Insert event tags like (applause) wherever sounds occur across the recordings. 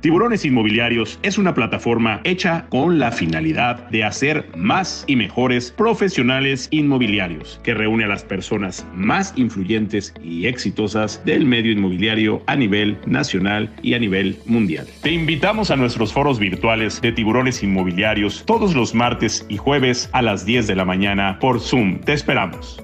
Tiburones Inmobiliarios es una plataforma hecha con la finalidad de hacer más y mejores profesionales inmobiliarios, que reúne a las personas más influyentes y exitosas del medio inmobiliario a nivel nacional y a nivel mundial. Te invitamos a nuestros foros virtuales de Tiburones Inmobiliarios todos los martes y jueves a las 10 de la mañana por Zoom. Te esperamos.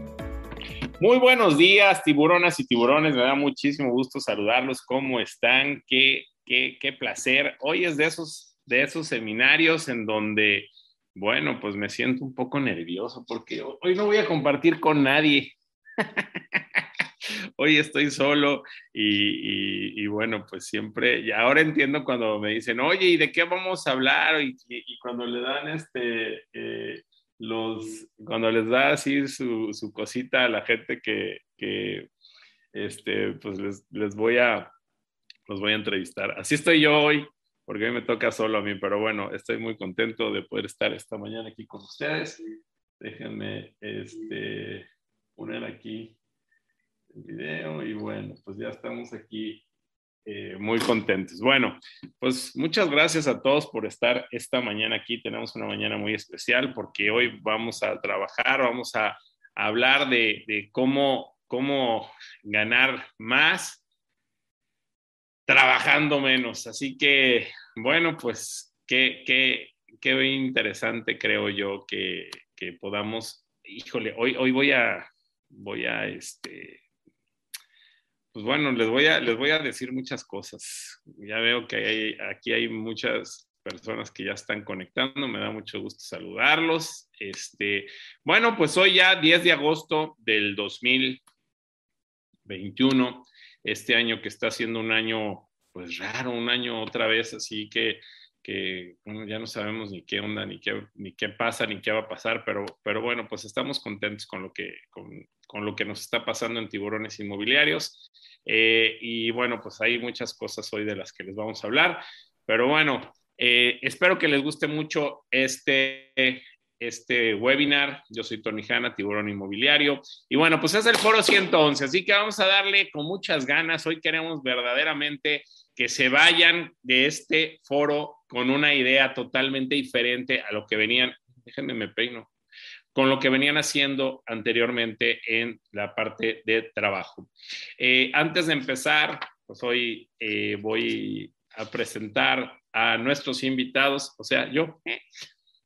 Muy buenos días, tiburonas y tiburones. Me da muchísimo gusto saludarlos. ¿Cómo están? Qué qué, placer. Hoy es de esos, de esos seminarios en donde, bueno, pues me siento un poco nervioso porque hoy no voy a compartir con nadie. (laughs) hoy estoy solo y, bueno, pues siempre, y ahora entiendo cuando me dicen, oye, ¿y de qué vamos a hablar? Y, cuando le dan este, eh, los, cuando les da así su, cosita a la gente que, que este, pues les, les voy a, los voy a entrevistar. Así estoy yo hoy, porque hoy me toca solo a mí, pero bueno, estoy muy contento de poder estar esta mañana aquí con ustedes. Déjenme este, poner aquí el video y bueno, pues ya estamos aquí eh, muy contentos. Bueno, pues muchas gracias a todos por estar esta mañana aquí. Tenemos una mañana muy especial porque hoy vamos a trabajar, vamos a, hablar de, de cómo, cómo ganar más trabajando menos. Así que, bueno, pues qué, qué, qué interesante creo yo que, que, podamos, híjole, hoy, hoy voy a, voy a, este, pues bueno, les voy a, les voy a decir muchas cosas. Ya veo que hay, aquí hay muchas personas que ya están conectando, me da mucho gusto saludarlos. Este, bueno, pues hoy ya 10 de agosto del 2021 este año que está siendo un año pues raro, un año otra vez, así que, que ya no sabemos ni qué onda, ni qué, ni qué pasa, ni qué va a pasar, pero, pero bueno, pues estamos contentos con lo que, con, con lo que nos está pasando en tiburones inmobiliarios. Eh, y bueno, pues hay muchas cosas hoy de las que les vamos a hablar, pero bueno, eh, espero que les guste mucho este, este webinar. Yo soy Tony Hanna, tiburón inmobiliario. Y bueno, pues es el foro 111, así que vamos a darle con muchas ganas. Hoy queremos verdaderamente que se vayan de este foro con una idea totalmente diferente a lo que venían, déjenme me peino, con lo que venían haciendo anteriormente en la parte de trabajo. Eh, antes de empezar, pues hoy eh, voy a presentar a nuestros invitados, o sea, yo,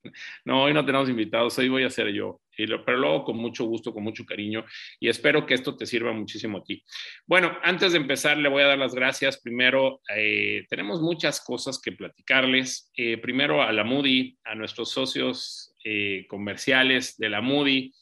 (laughs) no, hoy no tenemos invitados, hoy voy a ser yo, pero luego con mucho gusto, con mucho cariño y espero que esto te sirva muchísimo a ti. Bueno, antes de empezar, le voy a dar las gracias. Primero, eh, tenemos muchas cosas que platicarles. Eh, primero a la Moody, a nuestros socios eh, comerciales de la Moody.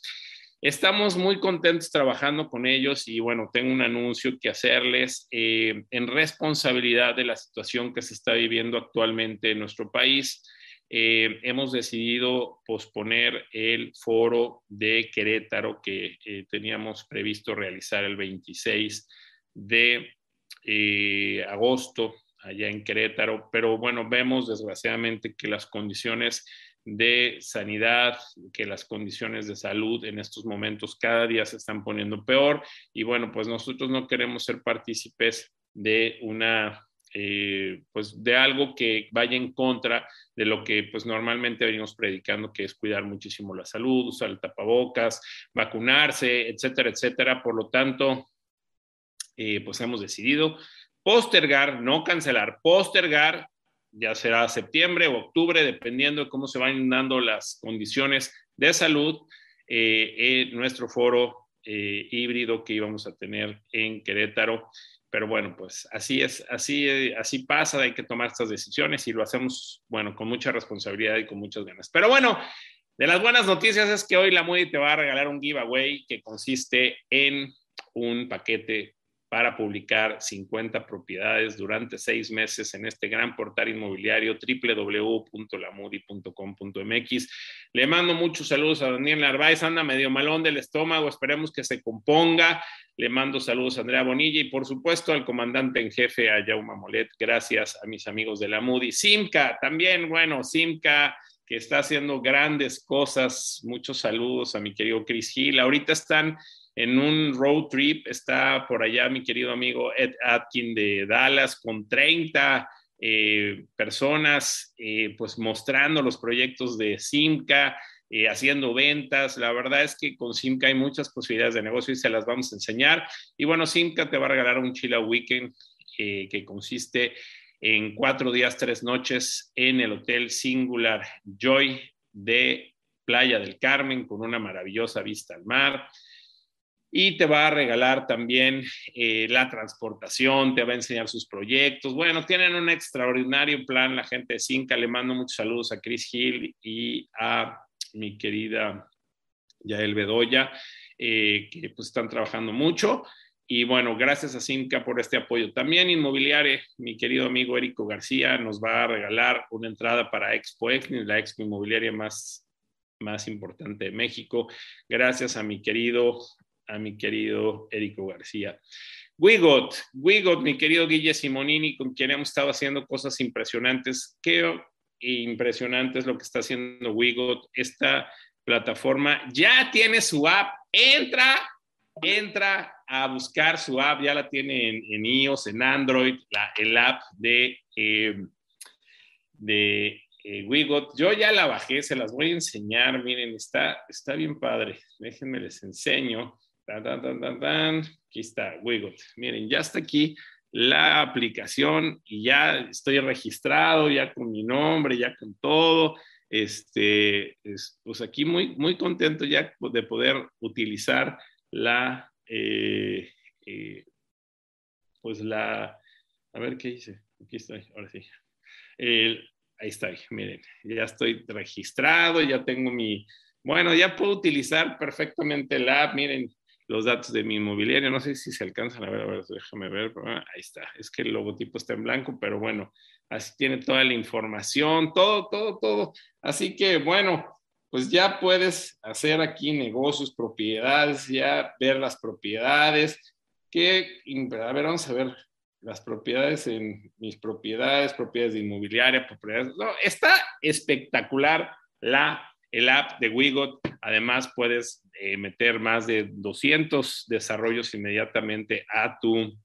Estamos muy contentos trabajando con ellos y bueno, tengo un anuncio que hacerles en responsabilidad de la situación que se está viviendo actualmente en nuestro país. Eh, hemos decidido posponer el foro de Querétaro que eh, teníamos previsto realizar el 26 de eh, agosto allá en Querétaro, pero bueno, vemos desgraciadamente que las condiciones de sanidad, que las condiciones de salud en estos momentos cada día se están poniendo peor y bueno, pues nosotros no queremos ser partícipes de una eh, pues de algo que vaya en contra de lo que pues normalmente venimos predicando, que es cuidar muchísimo la salud, usar el tapabocas, vacunarse, etcétera, etcétera. Por lo tanto, eh, pues hemos decidido postergar, no cancelar, postergar, ya será septiembre o octubre, dependiendo de cómo se vayan dando las condiciones de salud, eh, en nuestro foro híbrido que íbamos a tener en Querétaro pero bueno, pues así es, así, así pasa, hay que tomar estas decisiones y lo hacemos, bueno, con mucha responsabilidad y con muchas ganas. Pero bueno, de las buenas noticias es que hoy la Moody te va a regalar un giveaway que consiste en un paquete para publicar 50 propiedades durante seis meses en este gran portal inmobiliario www.lamudi.com.mx. Le mando muchos saludos a Daniel Narváez, anda medio malón del estómago, esperemos que se componga. Le mando saludos a Andrea Bonilla y por supuesto al comandante en jefe, a Jauma Molet. Gracias a mis amigos de la Moody. Simca, también, bueno, Simca que está haciendo grandes cosas. Muchos saludos a mi querido Chris Hill. Ahorita están en un road trip. Está por allá mi querido amigo Ed Atkin de Dallas con 30 eh, personas pues mostrando los proyectos de Simca, haciendo ventas. La verdad es que con Simca hay muchas posibilidades de negocio y se las vamos a enseñar. Y bueno, Simca te va a regalar un Chila Weekend que consiste en cuatro días, tres noches en el Hotel Singular Joy de Playa del Carmen con una maravillosa vista al mar. Y te va a regalar también eh, la transportación, te va a enseñar sus proyectos. Bueno, tienen un extraordinario plan la gente de Cinca. Le mando muchos saludos a Chris Hill y a mi querida Yael Bedoya, eh, que pues están trabajando mucho. Y bueno, gracias a Simca por este apoyo. También Inmobiliare, mi querido amigo Érico García nos va a regalar una entrada para Expo Exnis, la expo inmobiliaria más, más importante de México. Gracias a mi querido, a mi querido Érico García. Wigot, Wigot, mi querido Guille Simonini, con quien hemos estado haciendo cosas impresionantes. Qué impresionante es lo que está haciendo Wigot. Esta plataforma ya tiene su app. Entra, entra a buscar su app, ya la tiene en, iOS, en Android, la, el app de, eh, de eh, Wigot. Yo ya la bajé, se las voy a enseñar, miren, está, está bien padre. Déjenme les enseño. Aquí está, Wigot. Miren, ya está aquí la aplicación y ya estoy registrado, ya con mi nombre, ya con todo. Este, pues aquí muy, muy contento ya de poder utilizar la eh, eh, pues la, a ver qué hice, aquí estoy, ahora sí. ahí está, miren, ya estoy registrado, ya tengo mi, bueno, ya puedo utilizar perfectamente la app, miren los datos de mi inmobiliario, no sé si se alcanzan a ver, a ver, déjame ver, ah, ahí está, es que el logotipo está en blanco, pero bueno, así tiene toda la información, todo, todo, todo, así que bueno, pues ya puedes hacer aquí negocios, propiedades, ya ver las propiedades. Que, a ver, vamos a ver las propiedades en mis propiedades, propiedades de inmobiliaria, propiedades. No, está espectacular la, el app de Wigot. Además, puedes eh, meter más de 200 desarrollos inmediatamente a tu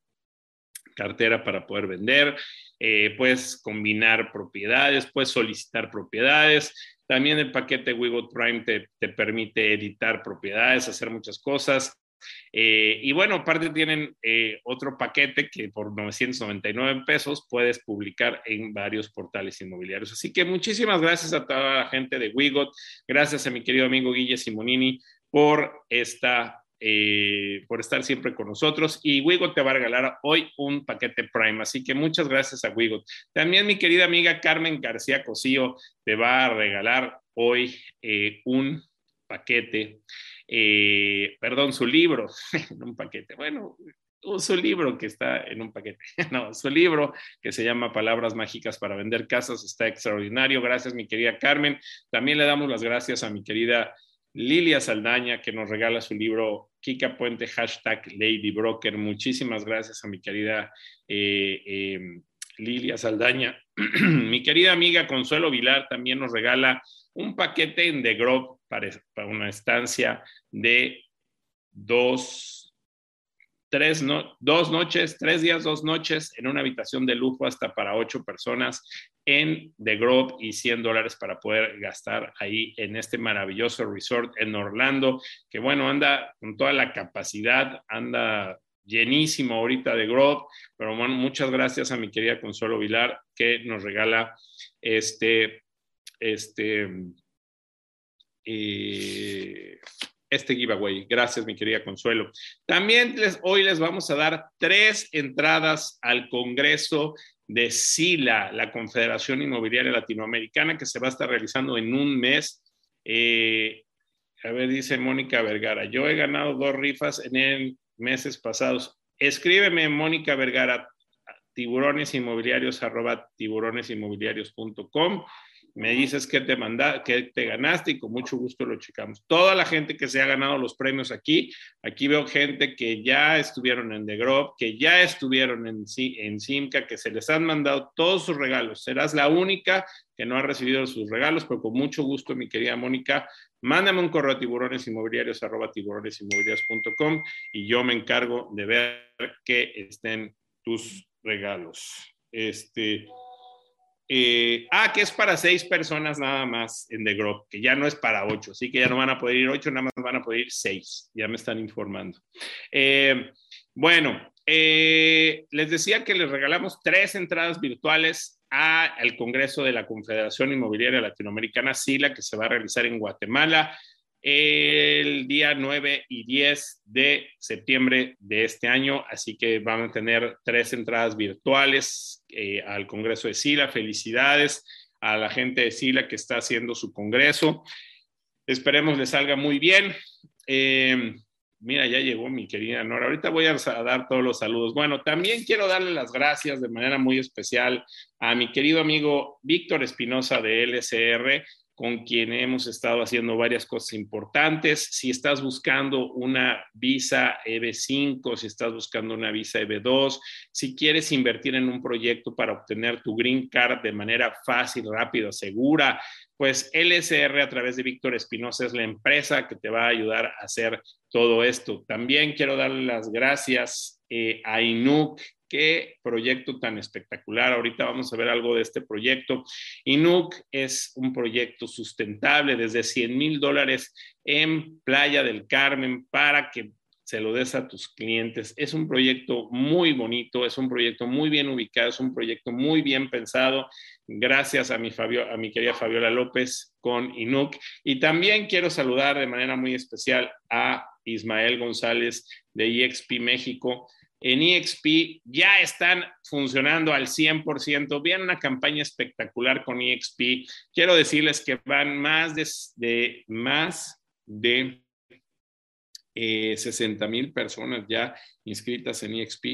cartera para poder vender. Eh, puedes combinar propiedades, puedes solicitar propiedades. También el paquete Wigo Prime te, permite editar propiedades, hacer muchas cosas. Eh, y bueno, aparte tienen eh, otro paquete que por 999 pesos puedes publicar en varios portales inmobiliarios. Así que muchísimas gracias a toda la gente de Wigot, gracias a mi querido amigo Guille Simonini por esta eh, por estar siempre con nosotros. Y Wigot te va a regalar hoy un paquete Prime. Así que muchas gracias a Wigot. También mi querida amiga Carmen García Cosío te va a regalar hoy un paquete, eh, perdón, su libro, (laughs) un paquete. Bueno, su libro que está en un paquete. (laughs) No, su libro que se llama Palabras Mágicas para Vender Casas está extraordinario. Gracias, mi querida Carmen. También le damos las gracias a mi querida Lilia Saldaña, que nos regala su libro Kika Puente, hashtag Lady Broker. Muchísimas gracias a mi querida eh, em, Lilia Saldaña. (clears throat) mi querida amiga Consuelo Vilar también nos regala un paquete en The Grove para, una estancia de dos tres dos noches, tres días, dos noches en una habitación de lujo hasta para ocho personas en The Grove y 100 dólares para poder gastar ahí en este maravilloso resort en Orlando, que bueno, anda con toda la capacidad, anda llenísimo ahorita de Grove, pero bueno, muchas gracias a mi querida Consuelo Vilar que nos regala este, este, eh, este giveaway. Gracias, mi querida Consuelo. También les, hoy les vamos a dar tres entradas al Congreso de SILA, la Confederación Inmobiliaria Latinoamericana, que se va a estar realizando en un mes. Eh, a ver, dice Mónica Vergara, yo he ganado dos rifas en meses pasados. Escríbeme, Mónica Vergara, tiburonesinmobiliarios arroba tiburonesinmobiliarios.com me dices qué te manda, qué te ganaste y con mucho gusto lo checamos. Toda la gente que se ha ganado los premios aquí, aquí veo gente que ya estuvieron en The Grove, que ya estuvieron en, en Simca, que se les han mandado todos sus regalos. Serás la única que no ha recibido sus regalos, pero con mucho gusto, mi querida Mónica, mándame un correo a tiburonesinmobiliarios arroba tiburonesinmobiliarios.com y yo me encargo de ver que estén tus regalos. Este, Eh, ah, que es para seis personas nada más en The Grove, que ya no es para ocho, así que ya no van a poder ir ocho, nada más van a poder ir seis, ya me están informando. Eh, bueno, eh, les decía que les regalamos tres entradas virtuales al Congreso de la Confederación Inmobiliaria Latinoamericana, SILA, que se va a realizar en Guatemala el día 9 y 10 de septiembre de este año, así que van a tener tres entradas virtuales eh, al Congreso de SILA. Felicidades a la gente de SILA que está haciendo su Congreso. Esperemos le salga muy bien. Eh, mira, ya llegó mi querida Nora. Ahorita voy a dar todos los saludos. Bueno, también quiero darle las gracias de manera muy especial a mi querido amigo Víctor Espinosa de LCR con quien hemos estado haciendo varias cosas importantes. Si estás buscando una visa EB5, si estás buscando una visa EB2, si quieres invertir en un proyecto para obtener tu green card de manera fácil, rápida, segura, pues LSR a través de Víctor Espinosa es la empresa que te va a ayudar a hacer todo esto. También quiero darle las gracias eh, a INUC, qué proyecto tan espectacular. Ahorita vamos a ver algo de este proyecto. INUC es un proyecto sustentable desde 100 mil dólares en Playa del Carmen para que se lo des a tus clientes. Es un proyecto muy bonito, es un proyecto muy bien ubicado, es un proyecto muy bien pensado. Gracias a mi, Fabio, a mi querida Fabiola López con INUC. Y también quiero saludar de manera muy especial a Ismael González de EXP México en EXP ya están funcionando al 100%. Viene una campaña espectacular con EXP. Quiero decirles que van más de, más de 60 eh, mil personas ya inscritas en EXP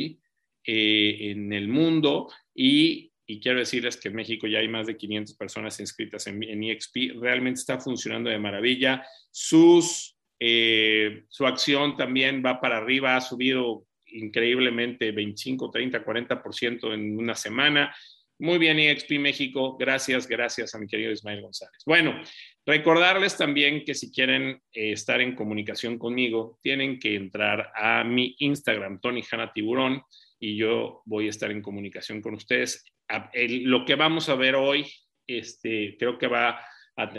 eh, en el mundo y, quiero decirles que en México ya hay más de 500 personas inscritas en, EXP. Realmente está funcionando de maravilla. Eh, su acción también va para arriba, ha subido increíblemente 25, 30, 40% en una semana. Muy bien, EXP México. Gracias, gracias a mi querido Ismael González. Bueno, recordarles también que si quieren eh, estar en comunicación conmigo, tienen que entrar a mi Instagram, Tony Hanna Tiburón, y yo voy a estar en comunicación con ustedes. lo que vamos a ver hoy, este, creo que va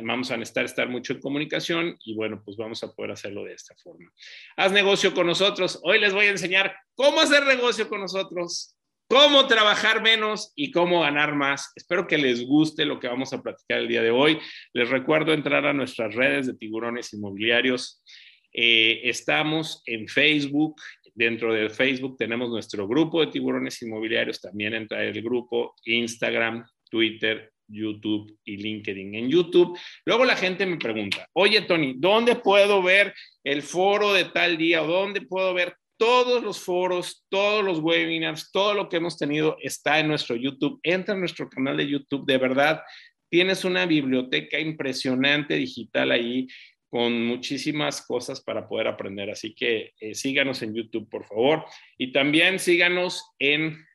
vamos a necesitar estar mucho en comunicación y bueno, pues vamos a poder hacerlo de esta forma. Haz negocio con nosotros. Hoy les voy a enseñar cómo hacer negocio con nosotros, cómo trabajar menos y cómo ganar más. Espero que les guste lo que vamos a platicar el día de hoy. Les recuerdo entrar a nuestras redes de tiburones inmobiliarios. Eh, estamos en Facebook. Dentro de Facebook tenemos nuestro grupo de tiburones inmobiliarios. También entra el grupo Instagram, Twitter YouTube y LinkedIn. En YouTube, luego la gente me pregunta, oye Tony, ¿dónde puedo ver el foro de tal día o dónde puedo ver todos los foros, todos los webinars, todo lo que hemos tenido está en nuestro YouTube. Entra en nuestro canal de YouTube, de verdad, tienes una biblioteca impresionante digital ahí con muchísimas cosas para poder aprender. Así que eh, síganos en YouTube, por favor. Y también síganos en,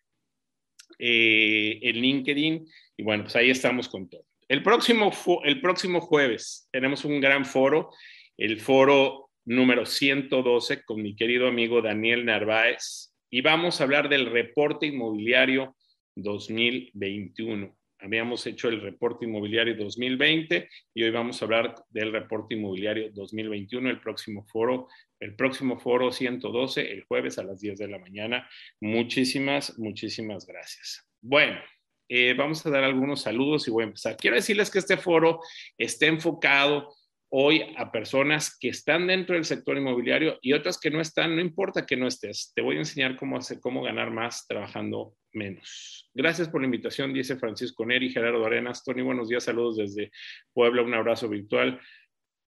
eh, en LinkedIn y bueno, pues ahí estamos con todo. El próximo, el próximo jueves tenemos un gran foro, el foro número 112 con mi querido amigo Daniel Narváez y vamos a hablar del reporte inmobiliario 2021. Habíamos hecho el reporte inmobiliario 2020 y hoy vamos a hablar del reporte inmobiliario 2021, el próximo foro, el próximo foro 112, el jueves a las 10 de la mañana. Muchísimas, muchísimas gracias. Bueno, eh, vamos a dar algunos saludos y voy a empezar. Quiero decirles que este foro está enfocado hoy a personas que están dentro del sector inmobiliario y otras que no están, no importa que no estés. Te voy a enseñar cómo hacer, cómo ganar más trabajando menos. Gracias por la invitación, dice Francisco Neri, Gerardo Arenas. Tony, buenos días, saludos desde Puebla, un abrazo virtual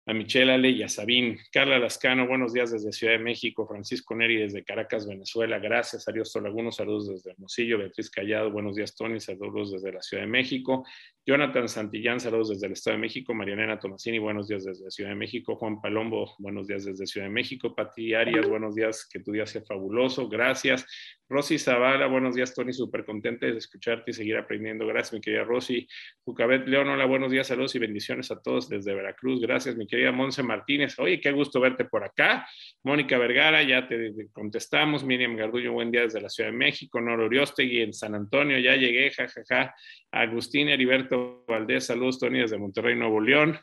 a Michelle Ale y a Sabín. Carla Lascano, buenos días desde Ciudad de México. Francisco Neri desde Caracas, Venezuela. Gracias. Arios Tolaguno, saludos desde Hermosillo. Beatriz Callado, buenos días, Tony. Saludos desde la Ciudad de México. Jonathan Santillán, saludos desde el Estado de México. Marianela Tomasini, buenos días desde Ciudad de México. Juan Palombo, buenos días desde Ciudad de México. Pati Arias, buenos días, que tu día sea fabuloso. Gracias. Rosy Zavala, buenos días, Tony, súper contente de escucharte y seguir aprendiendo. Gracias, mi querida Rosy. Jucabet León, hola, buenos días, saludos y bendiciones a todos desde Veracruz. Gracias, mi querida Monse Martínez. Oye, qué gusto verte por acá. Mónica Vergara, ya te contestamos. Miriam Garduño, buen día desde la Ciudad de México. Noro Uriostegui en San Antonio, ya llegué, jajaja. Agustín Heriberto Valdés, saludos, Tony, desde Monterrey, Nuevo León.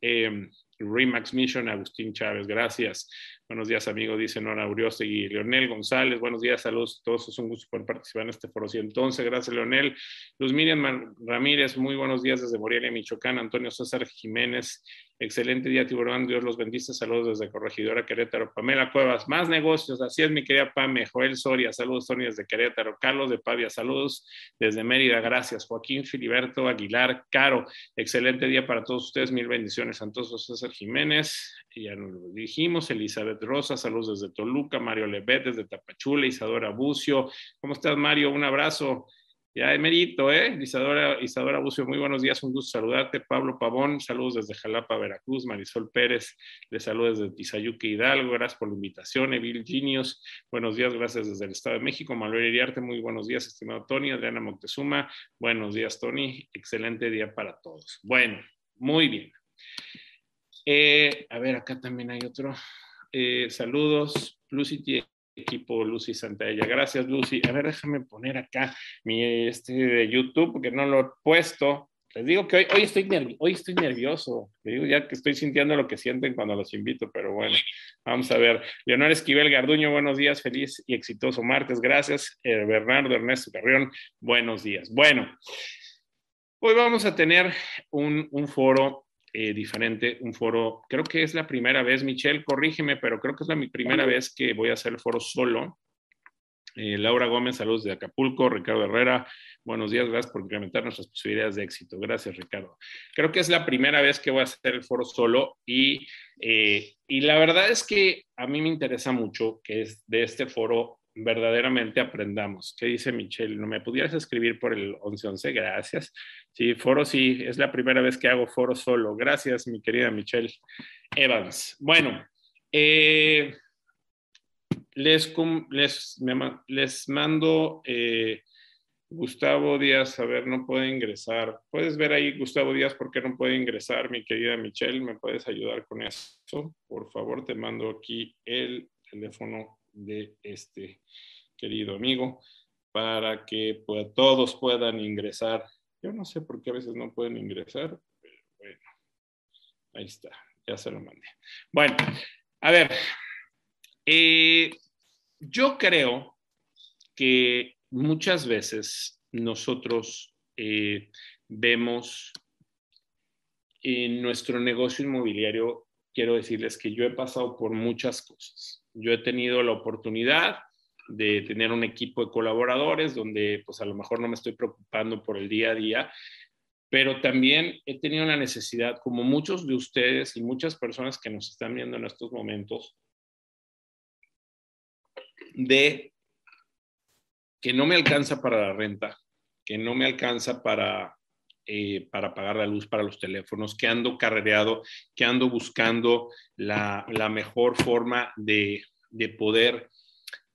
Eh, Remax Mission, Agustín Chávez, gracias. Buenos días, amigo, dice Nora Uriostegui. Leonel González, buenos días, saludos a todos. Es un gusto poder participar en este foro. Y entonces, gracias, Leonel. Luz Miriam Ramírez, muy buenos días desde Morelia, Michoacán. Antonio César Jiménez, excelente día, Tiburón. Dios los bendice. Saludos desde Corregidora Querétaro. Pamela Cuevas, más negocios. Así es, mi querida Pame. Joel Soria, saludos, Tony, desde Querétaro. Carlos de Pavia, saludos desde Mérida, gracias. Joaquín Filiberto Aguilar, Caro, excelente día para todos ustedes. Mil bendiciones. Santos César Jiménez, ya nos lo dijimos, Elizabeth Rosa, saludos desde Toluca, Mario Lebet desde Tapachula, Isadora Bucio, ¿cómo estás Mario? Un abrazo, ya emerito, ¿eh? Isadora, Isadora Bucio, muy buenos días, un gusto saludarte, Pablo Pavón, saludos desde Jalapa, Veracruz, Marisol Pérez, le saludos desde Tizayuca, Hidalgo, gracias por la invitación, Evil Genius, buenos días, gracias desde el Estado de México, Manuel Iriarte, muy buenos días, estimado Tony, Adriana Moctezuma, buenos días Tony, excelente día para todos. Bueno, muy bien. Eh, a ver, acá también hay otro. Eh, saludos, Lucy equipo Lucy Santalla. Gracias, Lucy. A ver, déjame poner acá mi este de YouTube, porque no lo he puesto. Les digo que hoy, estoy, hoy estoy nervioso. Les digo ya que estoy sintiendo lo que sienten cuando los invito, pero bueno, vamos a ver. Leonor Esquivel Garduño, buenos días, feliz y exitoso martes. Gracias. Eh, Bernardo Ernesto Carrión, buenos días. Bueno, hoy vamos a tener un, un foro eh, diferente, un foro, creo que es la primera vez, Michelle, corrígeme, pero creo que es la mi primera vez que voy a hacer el foro solo. Eh, Laura Gómez, saludos de Acapulco, Ricardo Herrera, buenos días, gracias por incrementar nuestras posibilidades de éxito. Gracias, Ricardo. Creo que es la primera vez que voy a hacer el foro solo y, eh, y la verdad es que a mí me interesa mucho que es de este foro verdaderamente aprendamos. ¿Qué dice Michelle? ¿No me pudieras escribir por el 1111? Gracias. Sí, foro sí, es la primera vez que hago foro solo. Gracias, mi querida Michelle Evans. Bueno, eh, les, les, les, mando eh, Gustavo Díaz, a ver, no puede ingresar. Puedes ver ahí, Gustavo Díaz, por qué no puede ingresar, mi querida Michelle. ¿Me puedes ayudar con eso? Por favor, te mando aquí el teléfono de este querido amigo para que todos puedan ingresar. Yo no sé por qué a veces no pueden ingresar, pero bueno, ahí está, ya se lo mandé. Bueno, a ver, eh, yo creo que muchas veces nosotros eh, vemos en nuestro negocio inmobiliario, quiero decirles que yo he pasado por muchas cosas yo he tenido la oportunidad de tener un equipo de colaboradores donde pues a lo mejor no me estoy preocupando por el día a día, pero también he tenido la necesidad, como muchos de ustedes y muchas personas que nos están viendo en estos momentos, de que no me alcanza para la renta, que no me alcanza para eh, para pagar la luz para los teléfonos, que ando carrereado, que ando buscando la, mejor forma de, poder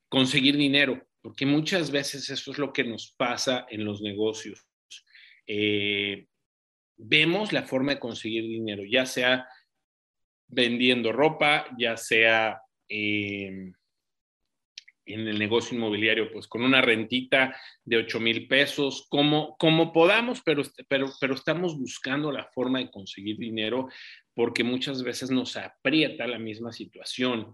conseguir dinero, porque muchas veces eso es lo que nos pasa en los negocios. Eh, vemos la forma de conseguir dinero, ya sea vendiendo ropa, ya sea eh, en el negocio inmobiliario, pues con una rentita de 8 mil pesos, como, como podamos, pero, pero, pero estamos buscando la forma de conseguir dinero porque muchas veces nos aprieta la misma situación,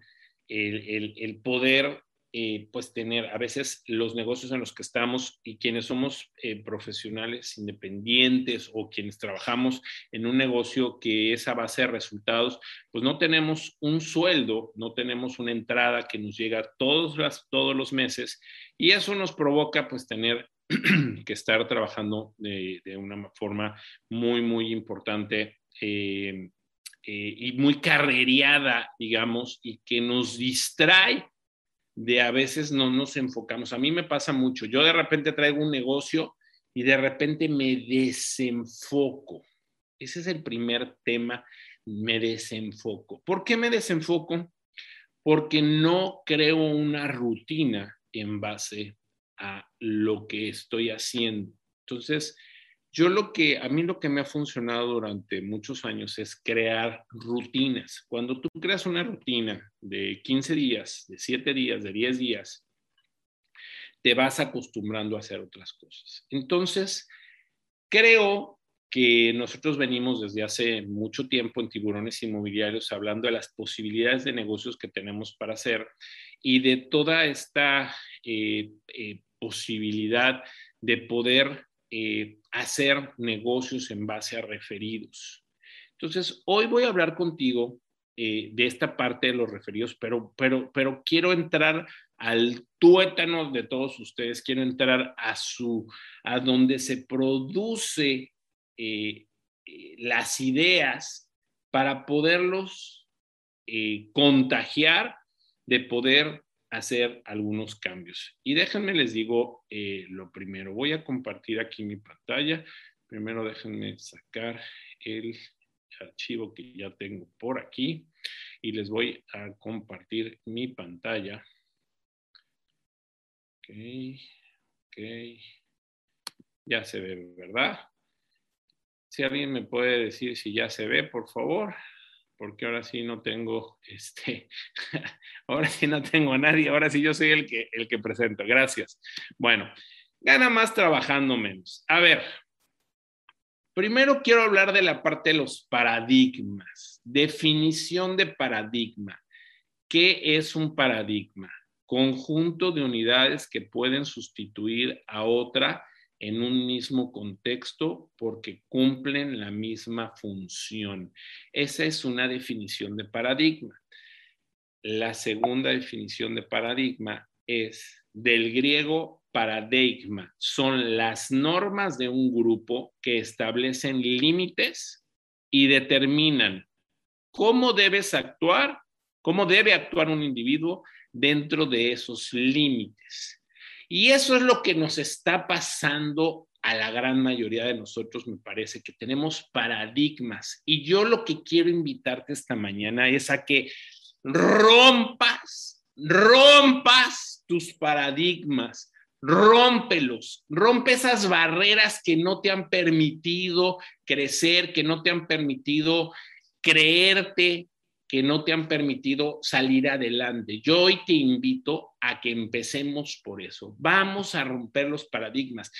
el, el, el poder eh, pues tener a veces los negocios en los que estamos y quienes somos eh, profesionales independientes o quienes trabajamos en un negocio que es a base de resultados, pues no tenemos un sueldo, no tenemos una entrada que nos llega todos, las, todos los meses y eso nos provoca pues tener (clears throat) que estar trabajando de, una forma muy, muy importante. Eh, y muy carrereada, digamos, y que nos distrae de a veces no nos enfocamos. A mí me pasa mucho. Yo de repente traigo un negocio y de repente me desenfoco. Ese es el primer tema, me desenfoco. ¿Por qué me desenfoco? Porque no creo una rutina en base a lo que estoy haciendo. Entonces, yo lo que, a mí lo que me ha funcionado durante muchos años es crear rutinas. Cuando tú creas una rutina de 15 días, de 7 días, de 10 días, te vas acostumbrando a hacer otras cosas. Entonces, creo que nosotros venimos desde hace mucho tiempo en tiburones inmobiliarios hablando de las posibilidades de negocios que tenemos para hacer y de toda esta eh, eh, posibilidad de poder eh, hacer negocios en base a referidos. Entonces, hoy voy a hablar contigo de esta parte de los referidos, pero, pero, pero quiero entrar al tuétano de todos ustedes, quiero entrar a su, a donde se produce eh, eh, las ideas para poderlos eh, contagiar de poder hacer algunos cambios. Y déjenme les digo lo primero. Voy a compartir aquí mi pantalla. Primero déjenme sacar el archivo que ya tengo por aquí y les voy a compartir mi pantalla. Ok, ok. Ya se ve, ¿verdad? Si alguien me puede decir si ya se ve, por favor, porque ahora sí no tengo, este, (laughs) ahora sí no tengo a nadie, ahora sí yo soy el que, el que presento. Gracias. Bueno, gana más trabajando menos. A ver, primero quiero hablar de la parte de los paradigmas. Definición de paradigma. ¿Qué es un paradigma? Conjunto de unidades que pueden sustituir a otra en un mismo contexto porque cumplen la misma función. Esa es una definición de paradigma. La segunda definición de paradigma es del griego paradigma. Son las normas de un grupo que establecen límites y determinan cómo debes actuar, cómo debe actuar un individuo dentro de esos límites. Y eso es lo que nos está pasando a la gran mayoría de nosotros, me parece que tenemos paradigmas. Y yo lo que quiero invitarte esta mañana es a que rompas, rompas tus paradigmas, rómpelos, rompe esas barreras que no te han permitido crecer, que no te han permitido creerte, que no te han permitido salir adelante. Yo hoy te invito a que empecemos por eso. Vamos a romper los paradigmas.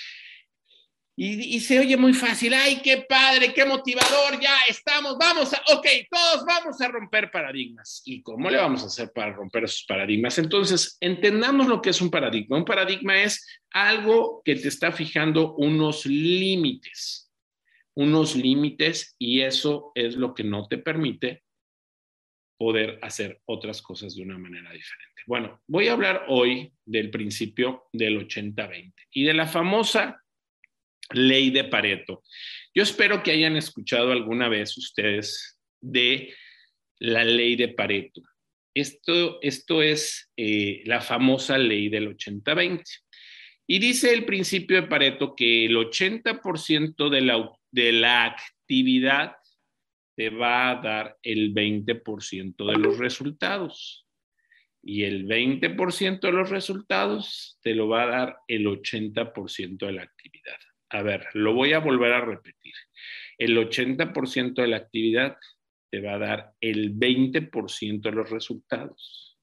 Y, se oye muy fácil, ay, qué padre, qué motivador, ya estamos, vamos a, ok, todos vamos a romper paradigmas. ¿Y cómo le vamos a hacer para romper esos paradigmas? Entonces, entendamos lo que es un paradigma. Un paradigma es algo que te está fijando unos límites, unos límites, y eso es lo que no te permite poder hacer otras cosas de una manera diferente. Bueno, voy a hablar hoy del principio del 80-20 y de la famosa ley de Pareto. Yo espero que hayan escuchado alguna vez ustedes de la ley de Pareto. Esto, esto es eh, la famosa ley del 80-20. Y dice el principio de Pareto que el 80% de la, de la actividad te va a dar el 20% de los resultados. Y el 20% de los resultados te lo va a dar el 80% de la actividad. A ver, lo voy a volver a repetir. El 80% de la actividad te va a dar el 20% de los resultados.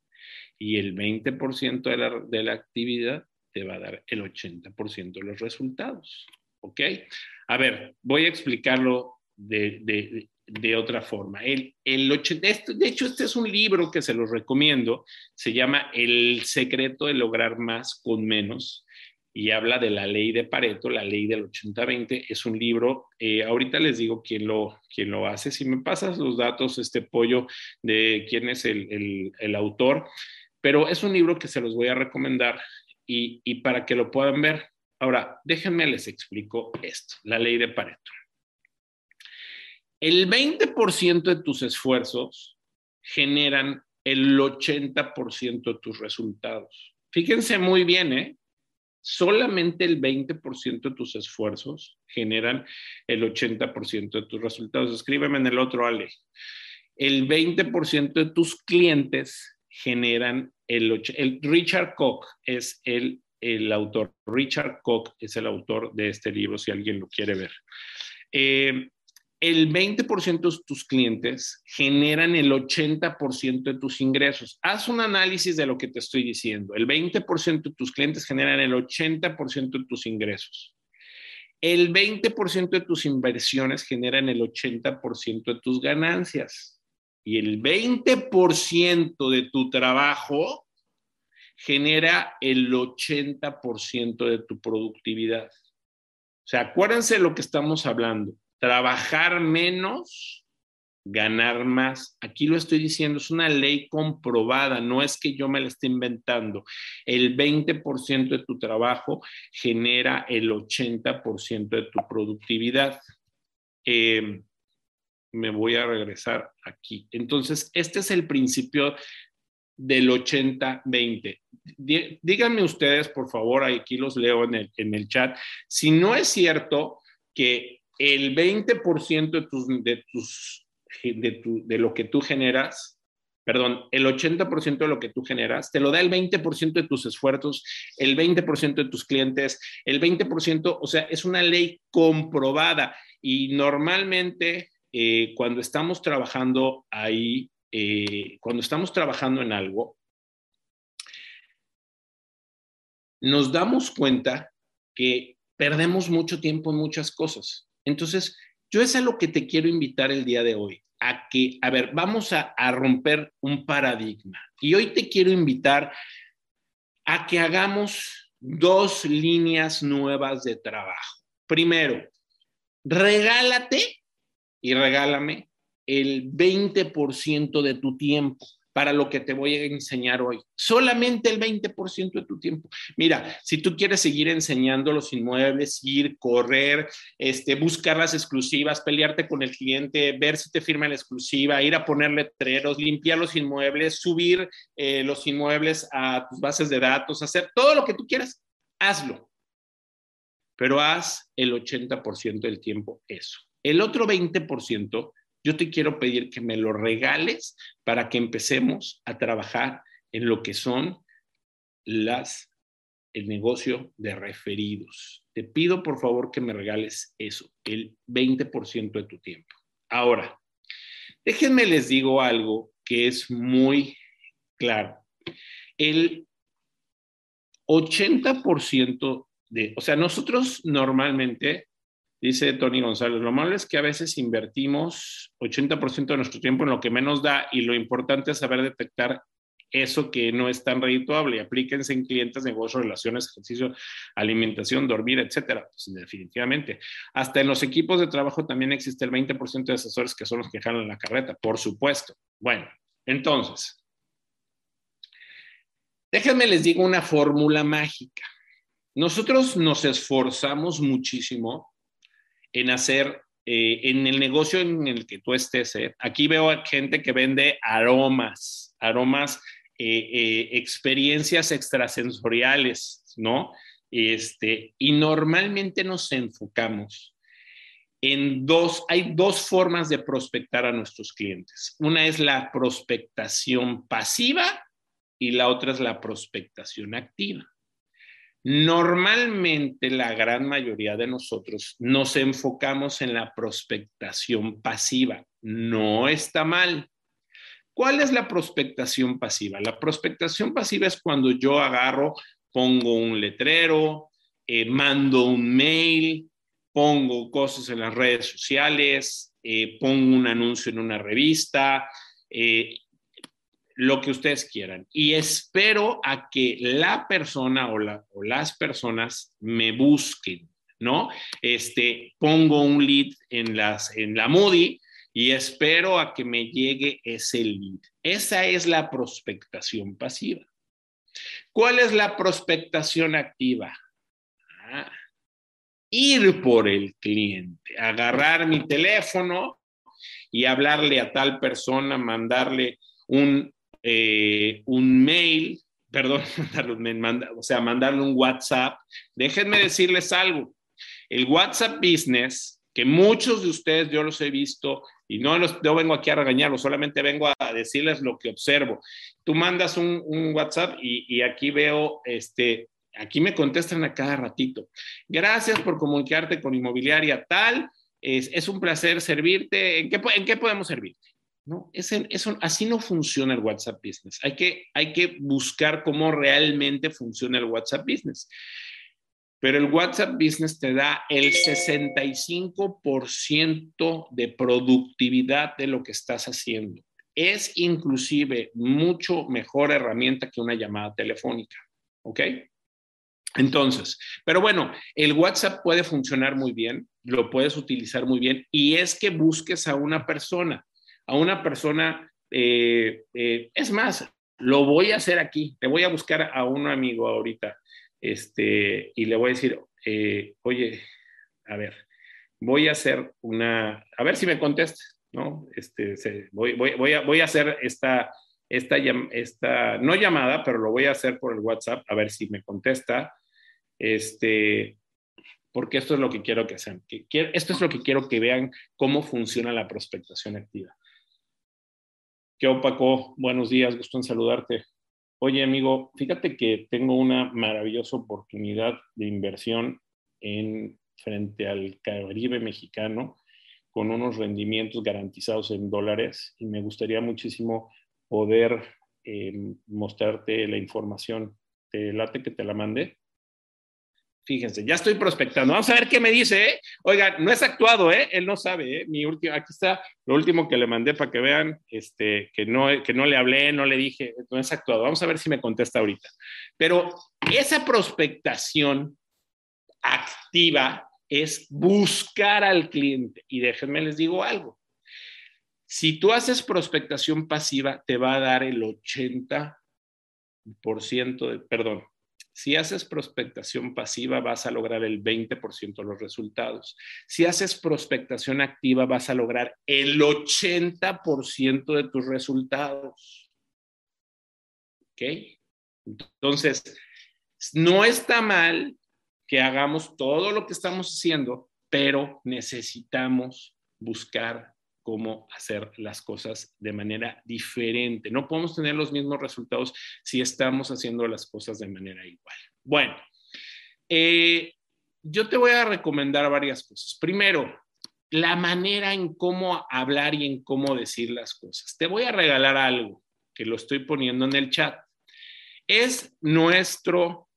Y el 20% de la, de la actividad te va a dar el 80% de los resultados. ¿Ok? A ver, voy a explicarlo de, de, de otra forma. El, el de hecho, este es un libro que se los recomiendo, se llama El secreto de lograr más con menos y habla de la ley de Pareto, la ley del 80-20. Es un libro, eh, ahorita les digo quién lo, quién lo hace. Si me pasas los datos, este pollo de quién es el, el, autor, pero es un libro que se los voy a recomendar y, y para que lo puedan ver. Ahora, déjenme les explico esto, la ley de Pareto. El 20% de tus esfuerzos generan el 80% de tus resultados. Fíjense muy bien, ¿eh? Solamente el 20% de tus esfuerzos generan el 80% de tus resultados. Escríbeme en el otro, Ale. El 20% de tus clientes generan el, el Richard Koch es el, el autor. Richard Koch es el autor de este libro, si alguien lo quiere ver. Eh, el 20% de tus clientes generan el 80% de tus ingresos. Haz un análisis de lo que te estoy diciendo. El 20% de tus clientes generan el 80% de tus ingresos. El 20% de tus inversiones generan el 80% de tus ganancias. Y el 20% de tu trabajo genera el 80% de tu productividad. O sea, acuérdense de lo que estamos hablando trabajar menos, ganar más. Aquí lo estoy diciendo, es una ley comprobada, no es que yo me la esté inventando. El 20% de tu trabajo genera el 80% de tu productividad. Em, me voy a regresar aquí. Entonces, este es el principio del 80-20. Díganme ustedes, por favor, aquí los leo en el, en el chat, si no es cierto que el 20% de, tus, de, tus, de, lo que tú generas, perdón, el 80% de lo que tú generas, te lo da el 20% de tus esfuerzos, el 20% de tus clientes, el 20%, o sea, es una ley comprobada y normalmente eh, cuando estamos trabajando ahí, eh, cuando estamos trabajando en algo, nos damos cuenta que perdemos mucho tiempo en muchas cosas. Entonces, yo es a lo que te quiero invitar el día de hoy, a que, a ver, vamos a, romper un paradigma. Y hoy te quiero invitar a que hagamos dos líneas nuevas de trabajo. Primero, regálate y regálame el 20% de tu tiempo para lo que te voy a enseñar hoy. Solamente el 20% de tu tiempo. Mira, si tú quieres seguir enseñando los inmuebles, ir, correr, este, buscar las exclusivas, pelearte con el cliente, ver si te firma la exclusiva, ir a poner letreros, limpiar los inmuebles, subir eh, los inmuebles a tus bases de datos, hacer todo lo que tú quieras, hazlo. Pero haz el 80% del tiempo eso. El otro 20% yo te quiero pedir que me lo regales para que empecemos a trabajar en lo que son las el negocio de referidos. Te pido por favor que me regales eso, el 20% de tu tiempo. Ahora, déjenme les digo algo que es muy claro. El 80% de, o sea, nosotros normalmente Dice Tony González, lo malo es que a veces invertimos 80% de nuestro tiempo en lo que menos da y lo importante es saber detectar eso que no es tan redituable. Aplíquense en clientes, negocios, relaciones, ejercicio, alimentación, dormir, etcétera. Pues, definitivamente. Hasta en los equipos de trabajo también existe el 20% de asesores que son los que jalan la carreta, por supuesto. Bueno, entonces, déjenme les digo una fórmula mágica. Nosotros nos esforzamos muchísimo en hacer, eh, en el negocio en el que tú estés. ¿eh? Aquí veo a gente que vende aromas, aromas, eh, experiencias extrasensoriales, ¿no? Este, y normalmente nos enfocamos en dos, hay dos formas de prospectar a nuestros clientes. Una es la prospectación pasiva y la otra es la prospectación activa. Normalmente la gran mayoría de nosotros nos enfocamos en la prospectación pasiva. No está mal. ¿Cuál es la prospectación pasiva? La prospectación pasiva es cuando yo agarro, pongo un letrero, eh, mando un mail, pongo cosas en las redes sociales, eh, pongo un anuncio en una revista, eh, lo que ustedes quieran. Y espero a que la persona o, las personas me busquen, ¿no? Este, pongo un lead en, las, en la Moody y espero a que me llegue ese lead. Esa es la prospectación pasiva. ¿Cuál es la prospectación activa? Ah, ir por el cliente, agarrar mi teléfono y hablarle a tal persona, mandarle un eh, un mail, perdón, (laughs) o sea, mandarle un WhatsApp. Déjenme decirles algo. El WhatsApp Business, que muchos de ustedes yo los he visto y no, los, yo vengo aquí a regañarlos, solamente vengo a decirles lo que observo. Tú mandas un, WhatsApp y, aquí veo, este, aquí me contestan a cada ratito. Gracias por comunicarte con inmobiliaria tal. Es, es un placer servirte. ¿En qué, en qué podemos servirte? No, es eso, así no funciona el WhatsApp Business. Hay que, hay que buscar cómo realmente funciona el WhatsApp Business. Pero el WhatsApp Business te da el 65% de productividad de lo que estás haciendo. Es inclusive mucho mejor herramienta que una llamada telefónica. ¿Ok? Entonces, pero bueno, el WhatsApp puede funcionar muy bien, lo puedes utilizar muy bien y es que busques a una persona, a una persona, eh, eh, es más, lo voy a hacer aquí, te voy a buscar a un amigo ahorita este, y le voy a decir, eh, oye, a ver, voy a hacer una, a ver si me contesta, ¿no? Este, voy, voy, voy, a, voy a hacer esta, esta, esta, no llamada, pero lo voy a hacer por el WhatsApp, a ver si me contesta, este, porque esto es lo que quiero que sean, que, esto es lo que quiero que vean cómo funciona la prospectación activa. ¿Qué opaco? Buenos días, gusto en saludarte. Oye, amigo, fíjate que tengo una maravillosa oportunidad de inversión en frente al Caribe mexicano con unos rendimientos garantizados en dólares y me gustaría muchísimo poder eh, mostrarte la información. ¿Te late que te la mande? Fíjense, ya estoy prospectando. Vamos a ver qué me dice. ¿eh? Oiga, no es actuado, ¿eh? Él no sabe, ¿eh? Mi último, aquí está lo último que le mandé para que vean este, que, no, que no le hablé, no le dije, no es actuado. Vamos a ver si me contesta ahorita. Pero esa prospectación activa es buscar al cliente. Y déjenme les digo algo. Si tú haces prospectación pasiva, te va a dar el 80% de, perdón, si haces prospectación pasiva, vas a lograr el 20% de los resultados. Si haces prospectación activa, vas a lograr el 80% de tus resultados. ¿Ok? Entonces, no está mal que hagamos todo lo que estamos haciendo, pero necesitamos buscar cómo hacer las cosas de manera diferente. No podemos tener los mismos resultados si estamos haciendo las cosas de manera igual. Bueno, eh, yo te voy a recomendar varias cosas. Primero, la manera en cómo hablar y en cómo decir las cosas. Te voy a regalar algo que lo estoy poniendo en el chat. Es nuestro,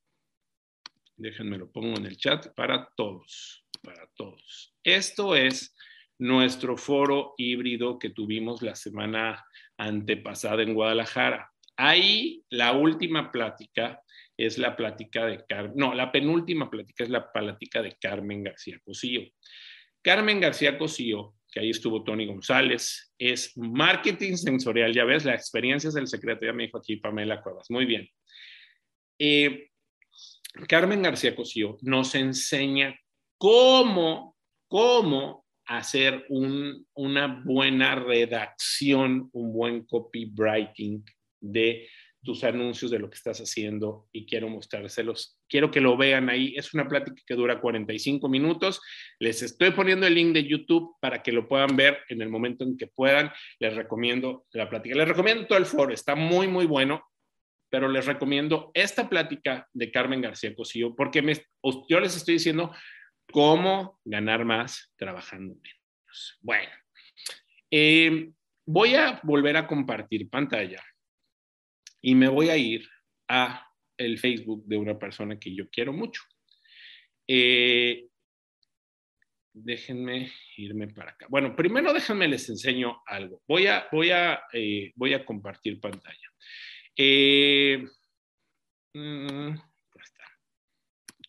déjenme lo pongo en el chat para todos, para todos. Esto es nuestro foro híbrido que tuvimos la semana antepasada en Guadalajara. Ahí la última plática es la plática de Carmen, no, la penúltima plática es la plática de Carmen García Cosío. Carmen García Cosío, que ahí estuvo Tony González, es marketing sensorial, ya ves, la experiencia es el secreto, ya me dijo aquí Pamela Cuevas, muy bien. Eh, Carmen García Cosío nos enseña cómo, cómo hacer una buena redacción, un buen copywriting de tus anuncios, de lo que estás haciendo y quiero mostrárselos. Quiero que lo vean ahí. Es una plática que dura 45 minutos. Les estoy poniendo el link de YouTube para que lo puedan ver en el momento en que puedan. Les recomiendo la plática. Les recomiendo todo el foro. Está muy, muy bueno. Pero les recomiendo esta plática de Carmen García Cosillo porque yo les estoy diciendo cómo ganar más trabajando menos. Bueno, eh, voy a volver a compartir pantalla y me voy a ir a el Facebook de una persona que yo quiero mucho. Eh, déjenme irme para acá. Bueno, primero déjenme les enseño algo. Voy a, voy a, eh, voy a compartir pantalla. Mm,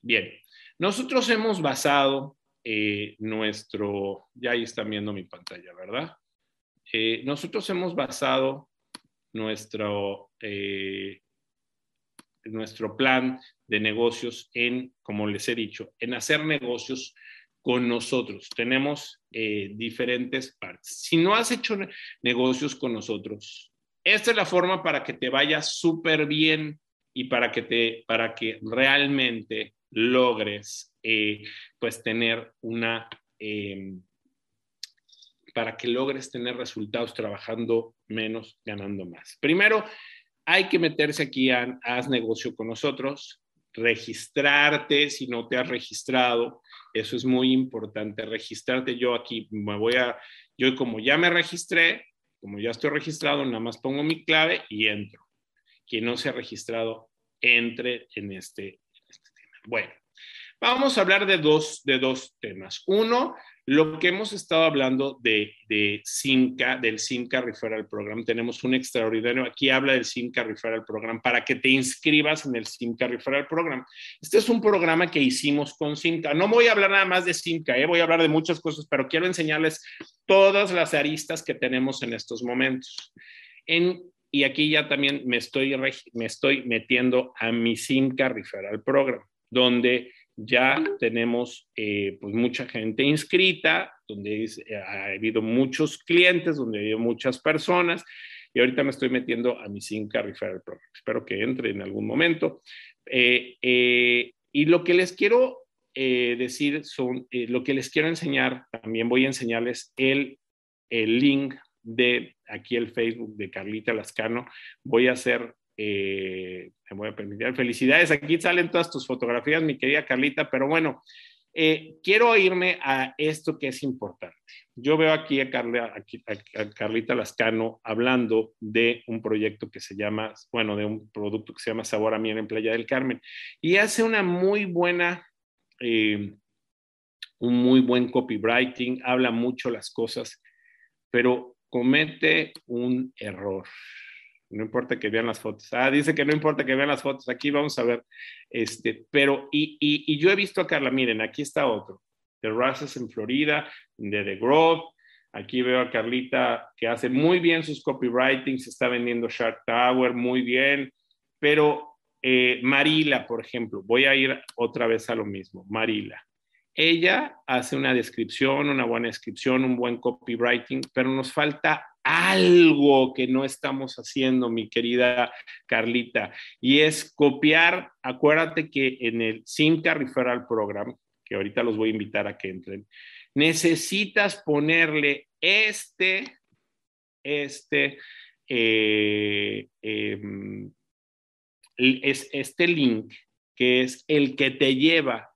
Bien, nosotros hemos basado eh, nuestro, ya ahí están viendo mi pantalla, ¿verdad? Eh, nosotros hemos basado nuestro, eh, nuestro plan de negocios en, como les he dicho, en hacer negocios con nosotros. Tenemos diferentes partes. Si no has hecho negocios con nosotros, esta es la forma para que te vaya súper bien y para que, te, para que realmente logres eh, pues tener una, em, para que logres tener resultados trabajando menos, ganando más. Primero, hay que meterse aquí a Haz negocio con nosotros, registrarte si no te has registrado, eso es muy importante, registrarte. Yo aquí me voy a, yo como ya me registré, como ya estoy registrado, nada más pongo mi clave y entro. Quien no se ha registrado, entre en este. Bueno, vamos a hablar de dos, de dos temas. Uno, lo que hemos estado hablando de, de Simca, del Simca Referral Program, tenemos un extraordinario, aquí habla del Simca Referral Program, para que te inscribas en el Simca Referral Program. Este es un programa que hicimos con Simca. No voy a hablar nada más de Simca, ¿eh? voy a hablar de muchas cosas, pero quiero enseñarles todas las aristas que tenemos en estos momentos. En, y aquí ya también me estoy, me estoy metiendo a mi Simca Referral Program, donde ya tenemos eh, pues mucha gente inscrita, donde eh, ha habido muchos clientes, donde ha habido muchas personas, y ahorita me estoy metiendo a mi Simca Referral Program. Espero que entre en algún momento. Eh, y lo que les quiero decir son, lo que les quiero enseñar, también voy a enseñarles el, el link de aquí el Facebook de Carlita Lascano. Voy a hacer eh, me voy a permitir. Felicidades, aquí salen todas tus fotografías, mi querida Carlita, pero bueno, eh, quiero irme a esto que es importante. Yo veo aquí a, Carlita Lascano hablando de un proyecto que se llama, bueno, de un producto que se llama Sabor a Miel en Playa del Carmen y hace una muy buena, eh, un muy buen copywriting, habla mucho las cosas, pero comete un error no importa que vean las fotos. Ah, dice que no importa que vean las fotos. Aquí vamos a ver. Este, pero, y, y, yo he visto a Carla, miren, aquí está otro. De Razas en Florida, de The Grove. Aquí veo a Carlita que hace muy bien sus copywriting, se está vendiendo Shark Tower, muy bien. Pero eh, Marila, por ejemplo, voy a ir otra vez a lo mismo. Marila. Ella hace una descripción, una buena descripción, un buen copywriting, pero nos falta algo que no estamos haciendo, mi querida Carlita, y es copiar, acuérdate que en el Simca Referral Program, que ahorita los voy a invitar a que entren, necesitas ponerle este, este, eh, em, es este link, que es el que te lleva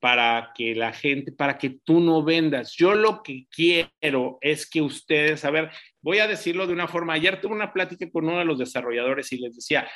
para que la gente, para que tú no vendas. Yo lo que quiero es que ustedes, a ver, voy a decirlo de una forma, ayer tuve una plática con uno de los desarrolladores y les decía,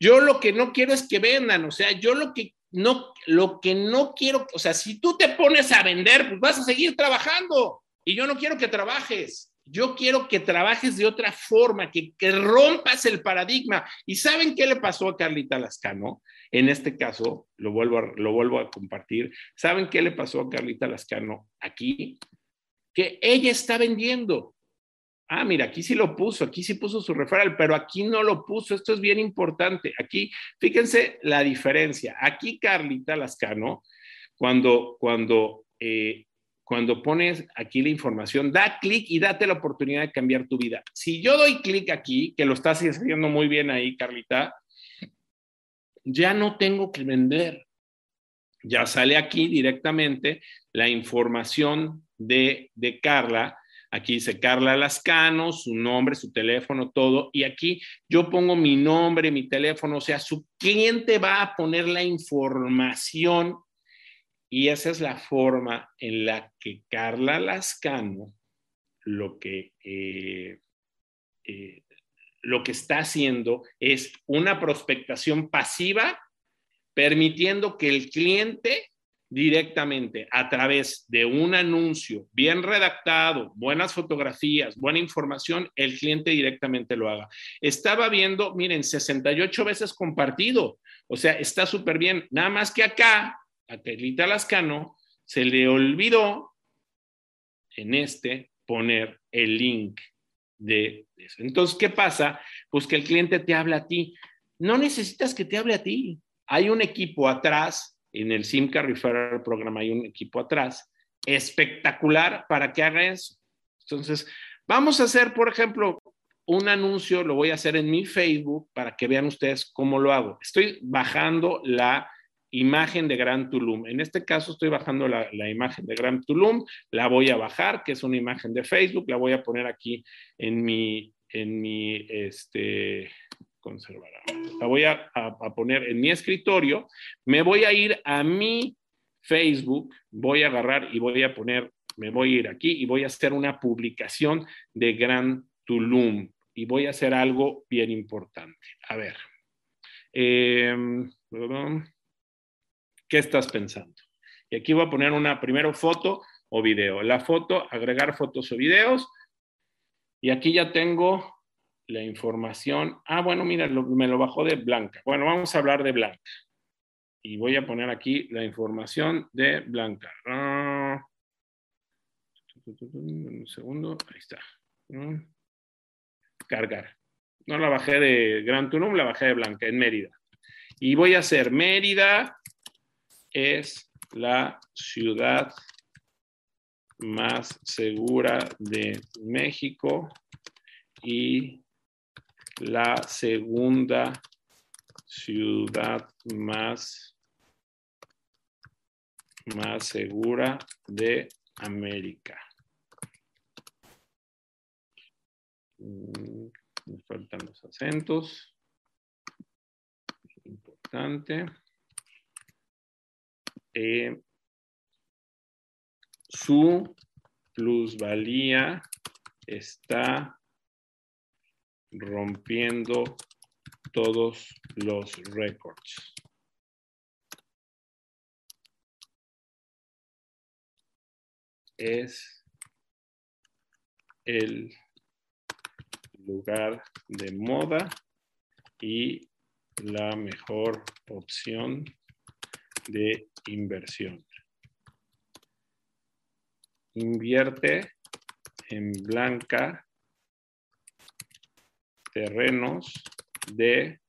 yo lo que no quiero es que vendan, o sea, yo lo que no, lo que no quiero, o sea, si tú te pones a vender, pues vas a seguir trabajando y yo no quiero que trabajes. Yo quiero que trabajes de otra forma, que, que rompas el paradigma. ¿Y saben qué le pasó a Carlita Lascano? En este caso, lo vuelvo, a, lo vuelvo a compartir. ¿Saben qué le pasó a Carlita Lascano aquí? Que ella está vendiendo. Ah, mira, aquí sí lo puso, aquí sí puso su referral, pero aquí no lo puso. Esto es bien importante. Aquí, fíjense la diferencia. Aquí Carlita Lascano, cuando, cuando, eh, cuando pones aquí la información, da clic y date la oportunidad de cambiar tu vida. Si yo doy clic aquí, que lo estás haciendo muy bien ahí, Carlita, ya no tengo que vender. Ya sale aquí directamente la información de, de Carla. Aquí dice Carla Lascano, su nombre, su teléfono, todo. Y aquí yo pongo mi nombre, mi teléfono. O sea, su cliente va a poner la información y esa es la forma en la que Carla Lascano lo que eh, eh, lo que está haciendo es una prospectación pasiva, permitiendo que el cliente directamente a través de un anuncio bien redactado, buenas fotografías, buena información, el cliente directamente lo haga. Estaba viendo, miren, 68 veces compartido, o sea, está súper bien. Nada más que acá, a Telita Lascano, se le olvidó en este poner el link de eso. Entonces, ¿qué pasa? Pues que el cliente te habla a ti. No necesitas que te hable a ti. Hay un equipo atrás, en el Simca Referral Program hay un equipo atrás espectacular para que haga eso. Entonces, vamos a hacer, por ejemplo, un anuncio lo voy a hacer en mi Facebook para que vean ustedes cómo lo hago. Estoy bajando la imagen de Gran Tulum. En este caso estoy bajando la, imagen de Gran Tulum, la voy a bajar, que es una imagen de Facebook, la voy a poner aquí en mi, en mi, este, conservar. La voy a, poner en mi escritorio, me voy a ir a mi Facebook, voy a agarrar y voy a poner, me voy a ir aquí y voy a hacer una publicación de Gran Tulum y voy a hacer algo bien importante. A ver, em, ¿qué estás pensando? Y aquí voy a poner una primero foto o video. La foto, agregar fotos o videos. Y aquí ya tengo la información. Ah, bueno, mira, me lo bajó de Blanca. Bueno, vamos a hablar de Blanca. Y voy a poner aquí la información de Blanca. Ah. un segundo, ahí está cargar. No la bajé de Gran Tulum, la bajé de Blanca, en Mérida. Y voy a hacer Mérida es la ciudad más segura de México y la segunda ciudad más, más segura de América. Mm, me faltan los acentos. Importante. Eh, su plusvalía está rompiendo todos los récords. Es el lugar de moda y la mejor opción de inversión. Invierte en blanca terrenos de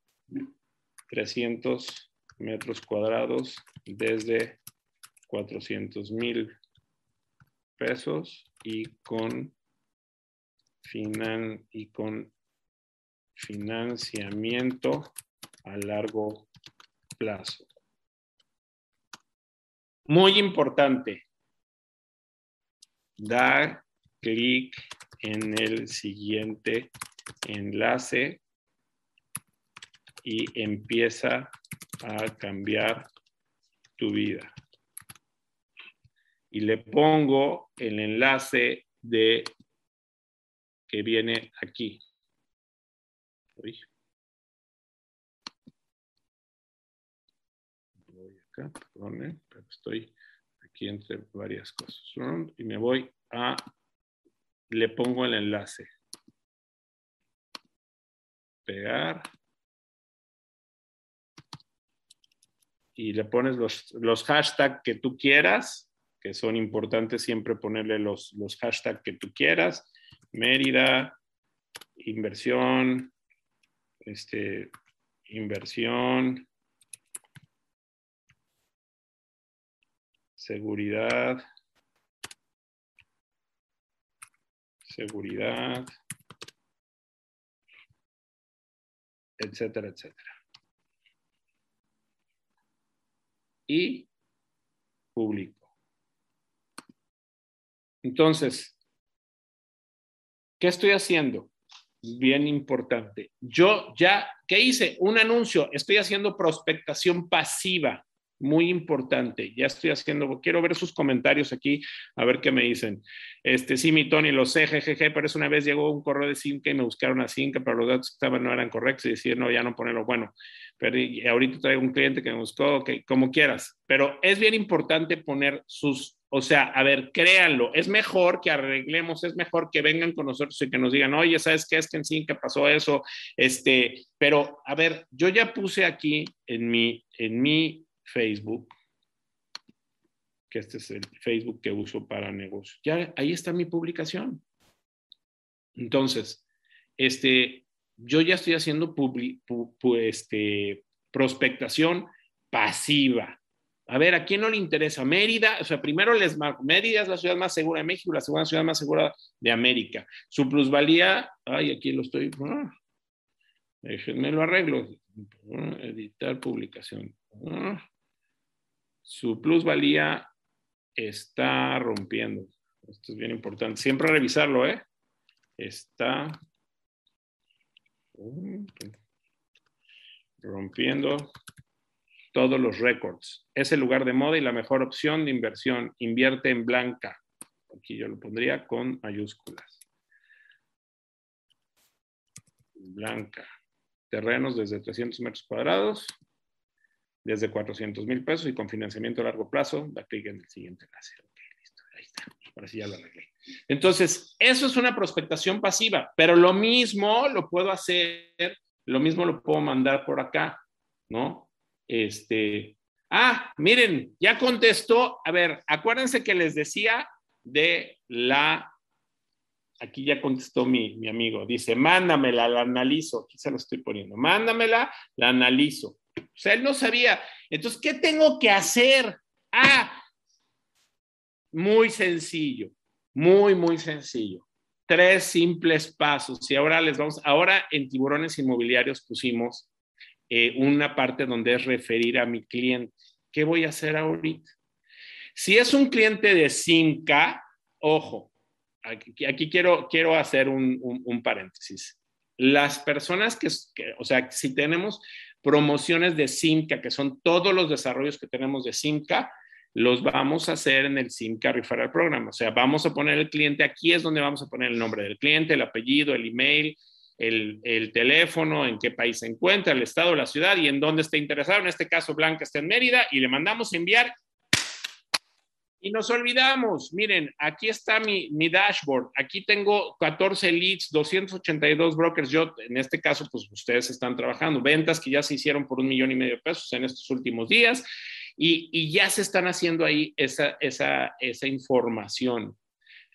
300 metros cuadrados desde 400 mil pesos y con finan y con financiamiento a largo plazo. Muy importante, da clic en el siguiente enlace y empieza a cambiar tu vida. Y le pongo el enlace de que viene aquí. Voy acá, perdón, pero estoy aquí entre varias cosas. Y me voy a, le pongo el enlace. Pegar. Y le pones los, los hashtags que tú quieras, que son importantes siempre ponerle los, los hashtags que tú quieras Mérida, inversión, este, inversión, seguridad, seguridad, etcétera, etcétera. Y público. Entonces, ¿Qué estoy haciendo? Bien importante. Yo ya, ¿qué hice? Un anuncio. Estoy haciendo prospectación pasiva. Muy importante. Ya estoy haciendo, quiero ver sus comentarios aquí, a ver qué me dicen. Este, sí, mi Tony, lo sé, jejeje, pero es una vez llegó un correo de Cinca y me buscaron a Cinca, pero los datos que estaban no eran correctos y decir, no, ya no ponerlo. Bueno, pero ahorita traigo un cliente que me buscó, que como quieras. Pero es bien importante poner sus o sea, a ver, créanlo, es mejor que arreglemos, es mejor que vengan con nosotros y que nos digan, oye, ¿sabes qué? Es que en que pasó eso, este, pero a ver, yo ya puse aquí en mi, en mi Facebook, que este es el Facebook que uso para negocios, ya ahí está mi publicación. Entonces, este, yo ya estoy haciendo este, prospectación pasiva A ver, ¿a quién no le interesa? Mérida, o sea, primero les marco, Mérida es la ciudad más segura de México, la segunda ciudad más segura de América. Su plusvalía, ay, aquí lo estoy, ah, déjenme lo arreglo, ah, editar publicación. Ah, su plusvalía está rompiendo. Esto es bien importante. Siempre revisarlo, ¿eh? Está rompiendo todos los récords. Es el lugar de moda y la mejor opción de inversión. Invierte en blanca. Aquí yo lo pondría con mayúsculas. Blanca. Terrenos desde 300 metros cuadrados, desde 400 mil pesos y con financiamiento a largo plazo. Da clic en el siguiente enlace. Ok, listo. Ahí está. Ahora sí ya lo arreglé. Entonces, eso es una prospectación pasiva, pero lo mismo lo puedo hacer, lo mismo lo puedo mandar por acá, ¿no? Este, ah, miren, ya contestó. A ver, acuérdense que les decía de la, aquí ya contestó mi, mi amigo, dice, mándamela, la analizo. Aquí se lo estoy poniendo, mándamela, la analizo. O sea, él no sabía. Entonces, ¿qué tengo que hacer? Ah, muy sencillo, muy, muy sencillo. Tres simples pasos. Y ahora les vamos, ahora en tiburones inmobiliarios pusimos eh, una parte donde es referir a mi cliente. ¿Qué voy a hacer ahorita? Si es un cliente de Simca, ojo, aquí, quiero, quiero hacer un, paréntesis. Las personas que, o sea, si tenemos promociones de Simca, que son todos los desarrollos que tenemos de Simca, los vamos a hacer en el Simca Referral Program. O sea, vamos a poner el cliente, aquí es donde vamos a poner el nombre del cliente, el apellido, el email, el, teléfono, en qué país se encuentra, el estado, la ciudad y en dónde está interesado. En este caso, Blanca está en Mérida y le mandamos enviar. Y nos olvidamos, miren, aquí está mi, mi dashboard, aquí tengo 14 leads, 282 brokers, yo en este caso, pues ustedes están trabajando, ventas que ya se hicieron por un millón y medio de pesos en estos últimos días. Y, y ya se están haciendo ahí esa, esa, esa información.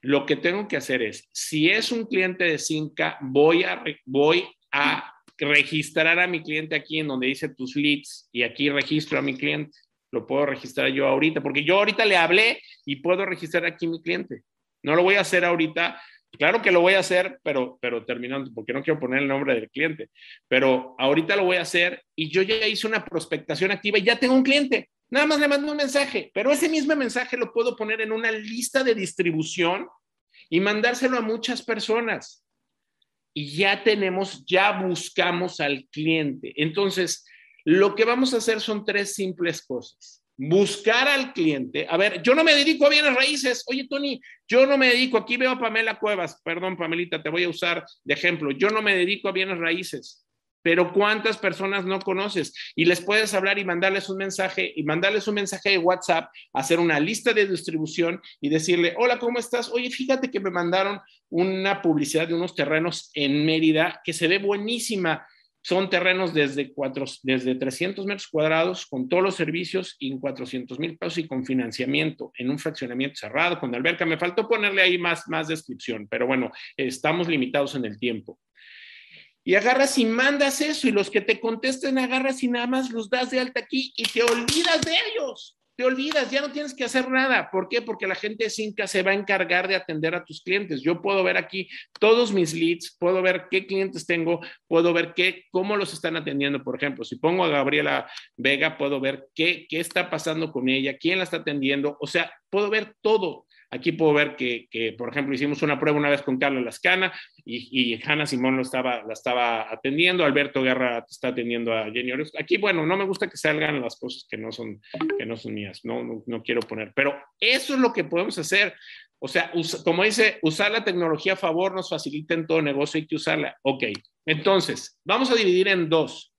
Lo que tengo que hacer es, si es un cliente de Cinca, voy a, voy a registrar a mi cliente aquí en donde dice tus leads y aquí registro a mi cliente. Lo puedo registrar yo ahorita, porque yo ahorita le hablé y puedo registrar aquí mi cliente. No lo voy a hacer ahorita. Claro que lo voy a hacer, pero, pero terminando, porque no quiero poner el nombre del cliente. Pero ahorita lo voy a hacer y yo ya hice una prospectación activa y ya tengo un cliente. Nada más le mando un mensaje, pero ese mismo mensaje lo puedo poner en una lista de distribución y mandárselo a muchas personas. Y ya tenemos, ya buscamos al cliente. Entonces, lo que vamos a hacer son tres simples cosas. Buscar al cliente. A ver, yo no me dedico a bienes raíces. Oye, Tony, yo no me dedico, aquí veo a Pamela Cuevas, perdón, Pamelita, te voy a usar de ejemplo. Yo no me dedico a bienes raíces pero ¿cuántas personas no conoces? Y les puedes hablar y mandarles un mensaje y mandarles un mensaje de WhatsApp, hacer una lista de distribución y decirle, hola, ¿cómo estás? Oye, fíjate que me mandaron una publicidad de unos terrenos en Mérida que se ve buenísima. Son terrenos desde, cuatro, desde 300 metros cuadrados con todos los servicios y en 400 mil pesos y con financiamiento en un fraccionamiento cerrado con alberca. Me faltó ponerle ahí más, más descripción, pero bueno, estamos limitados en el tiempo y agarras y mandas eso y los que te contesten agarras y nada más los das de alta aquí y te olvidas de ellos. Te olvidas, ya no tienes que hacer nada. ¿Por qué? Porque la gente de Cinca se va a encargar de atender a tus clientes. Yo puedo ver aquí todos mis leads, puedo ver qué clientes tengo, puedo ver qué, cómo los están atendiendo. Por ejemplo, si pongo a Gabriela Vega, puedo ver qué, qué está pasando con ella, quién la está atendiendo. O sea, puedo ver todo. Aquí puedo ver que, por ejemplo, hicimos una prueba una vez con Carlos Lascana y, y Hanna Simón lo estaba, la estaba atendiendo, Alberto Guerra está atendiendo a Jenny. Aquí, bueno, no me gusta que salgan las cosas que no son, que no son mías, no, no, quiero poner, pero eso es lo que podemos hacer. O sea, como dice, usar la tecnología a favor nos facilita en todo negocio, hay que usarla. Ok, entonces, vamos a dividir en dos.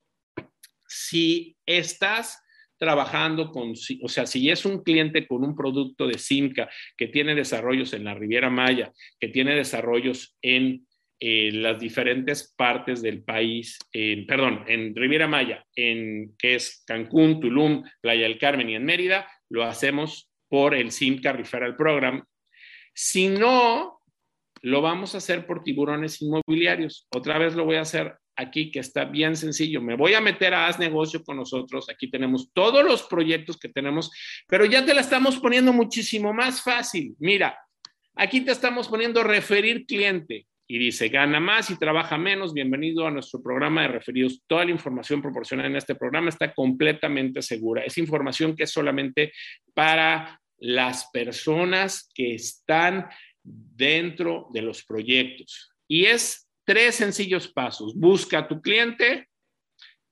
Si estás trabajando con, o sea, si es un cliente con un producto de Simca que tiene desarrollos en la Riviera Maya, que tiene desarrollos en eh, las diferentes partes del país, perdón, en Riviera Maya, en que es Cancún, Tulum, Playa del Carmen y en Mérida, lo hacemos por el Simca Referral Program. Si no, lo vamos a hacer por tiburones inmobiliarios. Otra vez lo voy a hacer aquí que está bien sencillo. Me voy a meter a Haz Negocio con nosotros. Aquí tenemos todos los proyectos que tenemos, pero ya te la estamos poniendo muchísimo más fácil. Mira, aquí te estamos poniendo referir cliente y dice, gana más y trabaja menos. Bienvenido a nuestro programa de referidos. Toda la información proporcionada en este programa está completamente segura. Es información que es solamente para las personas que están dentro de los proyectos. Y es tres sencillos pasos. Busca a tu cliente,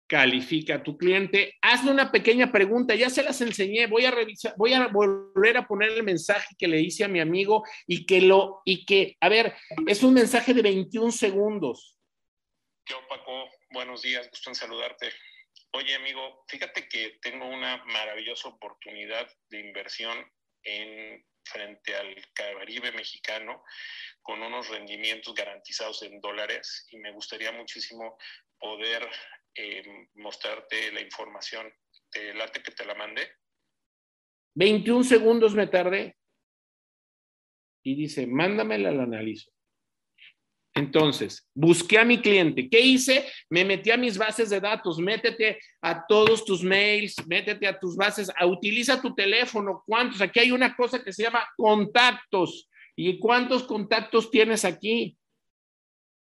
califica a tu cliente, hazle una pequeña pregunta, ya se las enseñé, voy a revisar, voy a volver a poner el mensaje que le hice a mi amigo y que lo, y que, a ver, es un mensaje de 21 segundos. Yo, Paco, buenos días, gusto en saludarte. Oye, amigo, fíjate que tengo una maravillosa oportunidad de inversión en frente al Caribe mexicano con unos rendimientos garantizados en dólares y me gustaría muchísimo poder eh, mostrarte la información. ¿Te late que te la mandé? 21 segundos me tardé. Y dice, mándamela, la analizo. Entonces, busqué a mi cliente. ¿Qué hice? Me metí a mis bases de datos. Métete a todos tus mails, métete a tus bases, a, utiliza tu teléfono. ¿Cuántos? Aquí hay una cosa que se llama contactos. ¿Y cuántos contactos tienes aquí?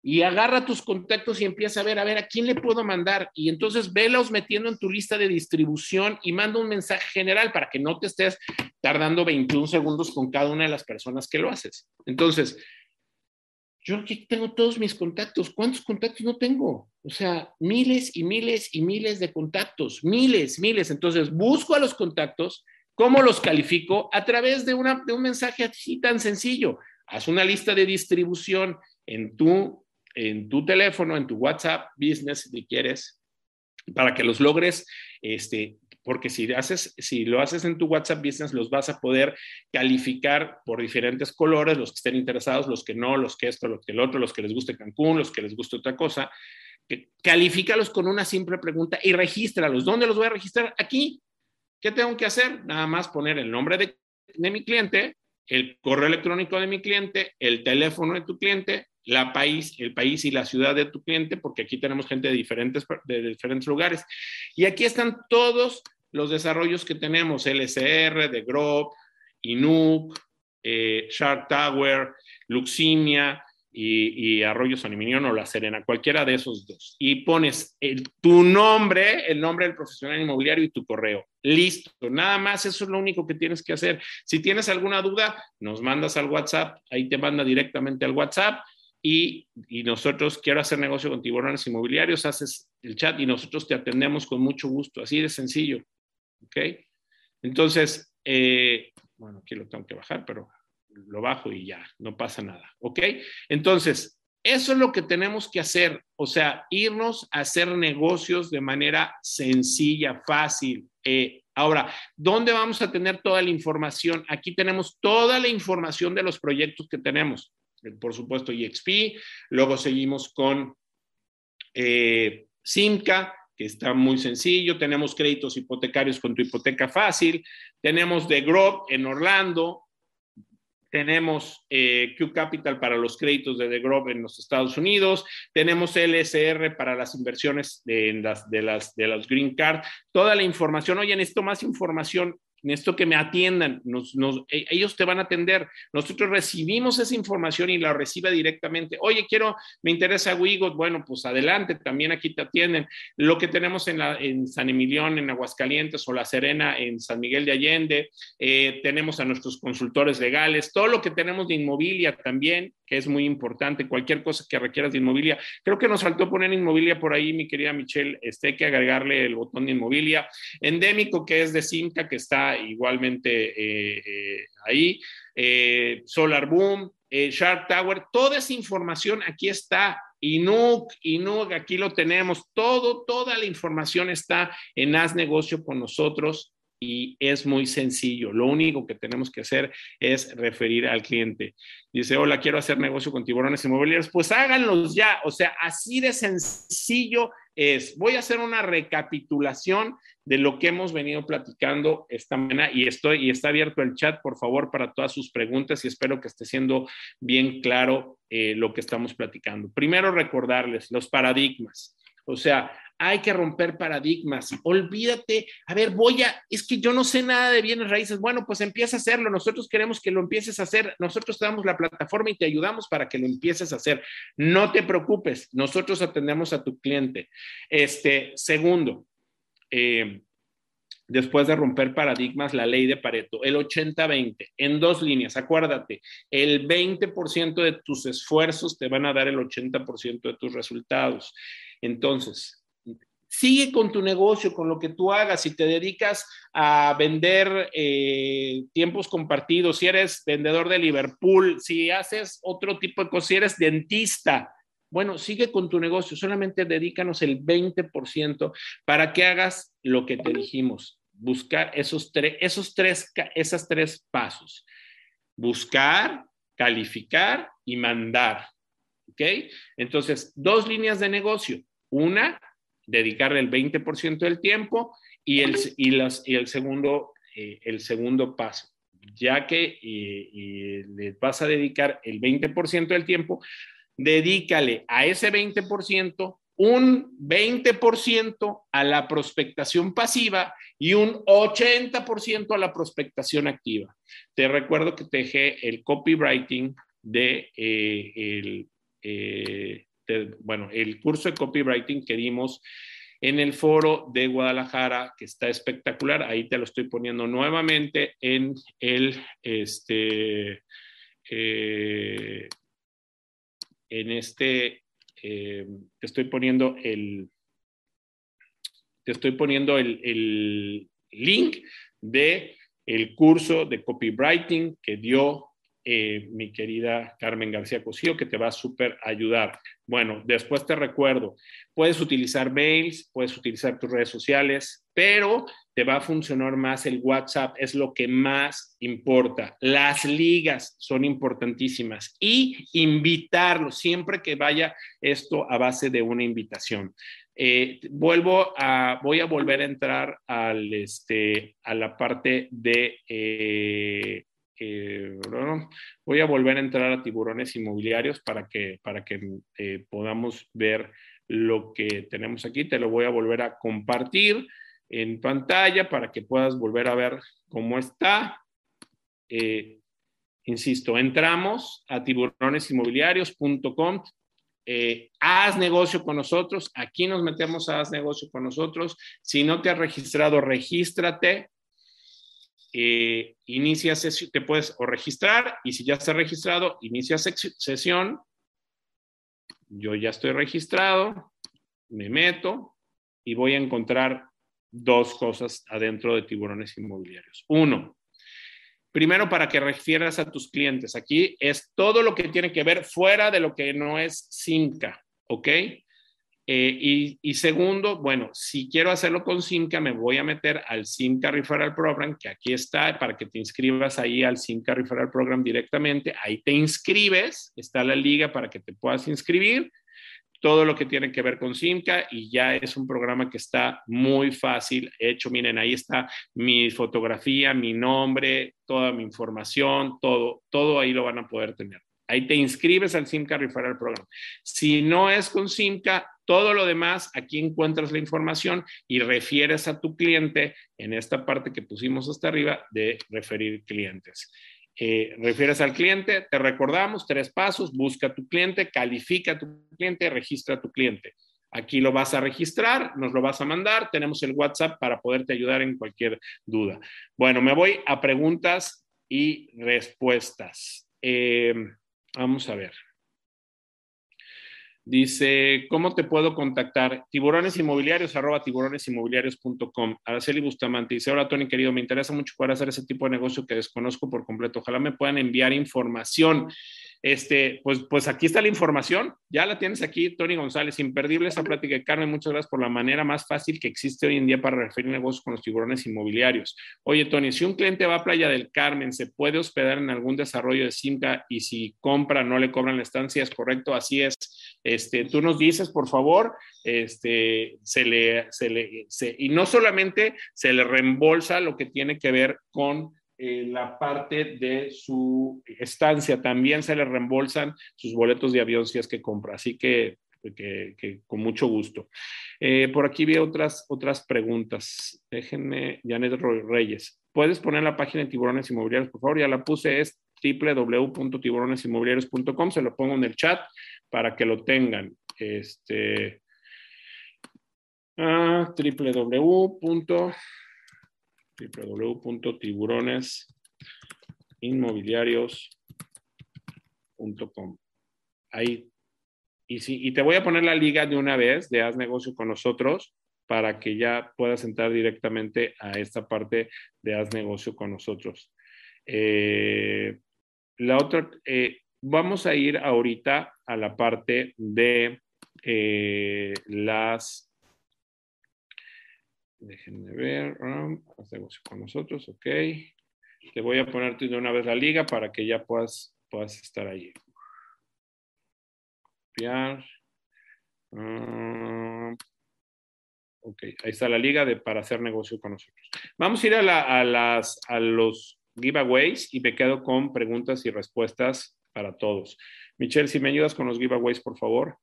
Y agarra tus contactos y empieza a ver, a ver, ¿a quién le puedo mandar? Y entonces velos metiendo en tu lista de distribución y manda un mensaje general para que no te estés tardando 21 segundos con cada una de las personas que lo haces. Entonces, yo aquí tengo todos mis contactos. ¿Cuántos contactos no tengo? O sea, miles y miles y miles de contactos, miles, miles. Entonces, busco a los contactos. ¿Cómo los califico? A través de, una, de un mensaje así tan sencillo. Haz una lista de distribución en tu, en tu teléfono, en tu WhatsApp Business, si quieres, para que los logres este, porque si, haces, si lo haces en tu WhatsApp Business, los vas a poder calificar por diferentes colores, los que estén interesados, los que no, los que esto, los que el otro, los que les guste Cancún, los que les guste otra cosa. Califícalos con una simple pregunta y regístralos. ¿Dónde los voy a registrar? Aquí. ¿Qué tengo que hacer? Nada más poner el nombre de, de mi cliente, el correo electrónico de mi cliente, el teléfono de tu cliente, la país, el país y la ciudad de tu cliente, porque aquí tenemos gente de diferentes, de diferentes lugares. Y aquí están todos los desarrollos que tenemos, LSR, de Grove, Inuk, eh, Shark Tower, Luximia y, Arroyo San o La Serena, cualquiera de esos dos. Y pones tu nombre, el nombre del profesional inmobiliario y tu correo. Listo, nada más, eso es lo único que tienes que hacer. Si tienes alguna duda, nos mandas al WhatsApp, ahí te manda directamente al WhatsApp. Y, y, nosotros quiero hacer negocio con tiburones inmobiliarios, haces el chat y nosotros te atendemos con mucho gusto, así de sencillo. ¿Ok? Entonces, eh, bueno, aquí lo tengo que bajar, pero lo bajo y ya, no pasa nada. ¿Ok? Entonces, eso es lo que tenemos que hacer, o sea, irnos a hacer negocios de manera sencilla, fácil. Eh, ahora, ¿dónde vamos a tener toda la información? Aquí tenemos toda la información de los proyectos que tenemos. Por supuesto, EXP, luego seguimos con eh, Simca, que está muy sencillo. Tenemos créditos hipotecarios con tu hipoteca fácil. Tenemos The Grove en Orlando. Tenemos eh, Q Capital para los créditos de The Grove en los Estados Unidos. Tenemos LSR para las inversiones de, las, de, las, de los Green Card. Toda la información. Oye, necesito más información necesito que me atiendan, nos, e, ellos te van a atender. Nosotros recibimos esa información y la recibe directamente. Oye, quiero, me interesa Wigot, bueno, pues adelante, también aquí te atienden. Lo que tenemos en, la, en San Emilión, en Aguascalientes o La Serena, en San Miguel de Allende, eh, tenemos a nuestros consultores legales, todo lo que tenemos de inmobilia también, que es muy importante, cualquier cosa que requieras de inmobilia. Creo que nos faltó poner inmobilia por ahí, mi querida Michelle, este, hay que agregarle el botón de inmobilia. Endémico, que es de Simca, que está igualmente eh, eh, ahí. Eh, Solar Boom, Shark Tower, toda esa información aquí está. Inuk, Inuk, aquí lo tenemos. Todo, toda la información está en Haz Negocio con nosotros y es muy sencillo. Lo único que tenemos que hacer es referir al cliente. Dice, hola, quiero hacer negocio con tiburones inmobiliarios. Pues háganlos ya. O sea, así de sencillo es. Voy a hacer una recapitulación de lo que hemos venido platicando esta mañana y estoy y está abierto el chat, por favor, para todas sus preguntas y espero que esté siendo bien claro eh, lo que estamos platicando. Primero, recordarles los paradigmas. O sea, hay que romper paradigmas. Olvídate, a ver, voy a, es que yo no sé nada de bienes raíces. Bueno, pues empieza a hacerlo. Nosotros queremos que lo empieces a hacer. Nosotros te damos la plataforma y te ayudamos para que lo empieces a hacer. No te preocupes, nosotros atendemos a tu cliente. Este, segundo, eh, después de romper paradigmas, la ley de Pareto, el 80-20, en dos líneas, acuérdate, el 20% de tus esfuerzos te van a dar el 80% de tus resultados. Entonces, sigue con tu negocio, con lo que tú hagas. Si te dedicas a vender eh, tiempos compartidos, si eres vendedor de Liverpool, si haces otro tipo de cosas, si eres dentista, bueno, sigue con tu negocio, solamente dedícanos el 20% para que hagas lo que te dijimos, buscar esos, esos tres, esas tres pasos. Buscar, calificar y mandar. ¿Ok? Entonces, dos líneas de negocio. Una, dedicarle el 20% del tiempo y el, y el, segundo, eh, el segundo paso. Ya que le vas a dedicar el 20% del tiempo, dedícale a ese 20% un 20% a la prospectación pasiva y un 80% a la prospectación activa. Te recuerdo que te dejé el copywriting de, eh, el, eh, bueno, el curso de copywriting que dimos en el foro de Guadalajara, que está espectacular. Ahí te lo estoy poniendo nuevamente en el, este, eh, en este, eh, te estoy poniendo el, te estoy poniendo el, el link de el curso de copywriting que dio eh, mi querida Carmen García Cosío, que te va a súper ayudar. Bueno, después te recuerdo, puedes utilizar mails, puedes utilizar tus redes sociales, pero te va a funcionar más el WhatsApp, es lo que más importa. Las ligas son importantísimas y invitarlo siempre que vaya esto a base de una invitación. Eh, vuelvo a, voy a volver a entrar al, este, a la parte de eh, voy a volver a entrar a tiburones inmobiliarios para que, para que eh, podamos ver lo que tenemos aquí. Te lo voy a volver a compartir en pantalla para que puedas volver a ver cómo está. Eh, insisto, entramos a tiburonesinmobiliarios.com. Eh, haz negocio con nosotros. Aquí nos metemos a haz negocio con nosotros. Si no te has registrado, regístrate eh, inicia sesión, te puedes o registrar y si ya estás registrado, inicia sesión. Yo ya estoy registrado, me meto y voy a encontrar dos cosas adentro de tiburones inmobiliarios. Uno, primero para que refieras a tus clientes. Aquí es todo lo que tiene que ver fuera de lo que no es Simca, ¿ok? Eh, y, segundo, bueno, si quiero hacerlo con Simca, me voy a meter al Simca Referral Program, que aquí está, para que te inscribas ahí al Simca Referral Program directamente. Ahí te inscribes, está la liga para que te puedas inscribir. Todo lo que tiene que ver con Simca y ya es un programa que está muy fácil hecho. Miren, ahí está mi fotografía, mi nombre, toda mi información, todo, todo ahí lo van a poder tener. Ahí te inscribes al Simca Referral Program. Si no es con Simca, todo lo demás, aquí encuentras la información y refieres a tu cliente en esta parte que pusimos hasta arriba de referir clientes. Eh, refieres al cliente, te recordamos tres pasos, busca a tu cliente, califica a tu cliente, registra a tu cliente. Aquí lo vas a registrar, nos lo vas a mandar, tenemos el WhatsApp para poderte ayudar en cualquier duda. Bueno, me voy a preguntas y respuestas. Eh, vamos a ver. Dice, ¿cómo te puedo contactar? Tiburones inmobiliarios, arroba tiburonesinmobiliarios.com. Araceli Bustamante dice, hola Tony, querido, me interesa mucho poder hacer ese tipo de negocio que desconozco por completo. Ojalá me puedan enviar información. Este, pues, pues aquí está la información, ya la tienes aquí, Tony González, imperdible esa plática Carmen, muchas gracias por la manera más fácil que existe hoy en día para referir negocios con los tiburones inmobiliarios. Oye, Tony, si un cliente va a Playa del Carmen, ¿se puede hospedar en algún desarrollo de Simca y si compra no le cobran la estancia? ¿Es correcto? Así es. Este, tú nos dices, por favor, este, se le, y no solamente se le reembolsa lo que tiene que ver con eh, la parte de su estancia, también se le reembolsan sus boletos de avión si es que compra. Así que, con mucho gusto. Eh, por aquí vi otras, otras preguntas. Déjenme, Janet Reyes. ¿Puedes poner la página de tiburones inmobiliarios, por favor? Ya la puse, es www.tiburonesinmobiliarios.com. Se lo pongo en el chat para que lo tengan. Este, uh, www.tiburonesinmobiliarios.com. Ahí. Y, y te voy a poner la liga de una vez de Haz Negocio con nosotros para que ya puedas entrar directamente a esta parte de Haz Negocio con nosotros. Eh, la otra, eh, vamos a ir ahorita a la parte de eh, las Déjenme ver. Um, haz negocio con nosotros, ok. Te voy a poner de una vez la liga para que ya puedas, puedas estar ahí. Copiar. Um, ok, ahí está la liga de, para hacer negocio con nosotros. Vamos a ir a, a, las, a los giveaways y me quedo con preguntas y respuestas para todos. Michelle, si me ayudas con los giveaways, por favor.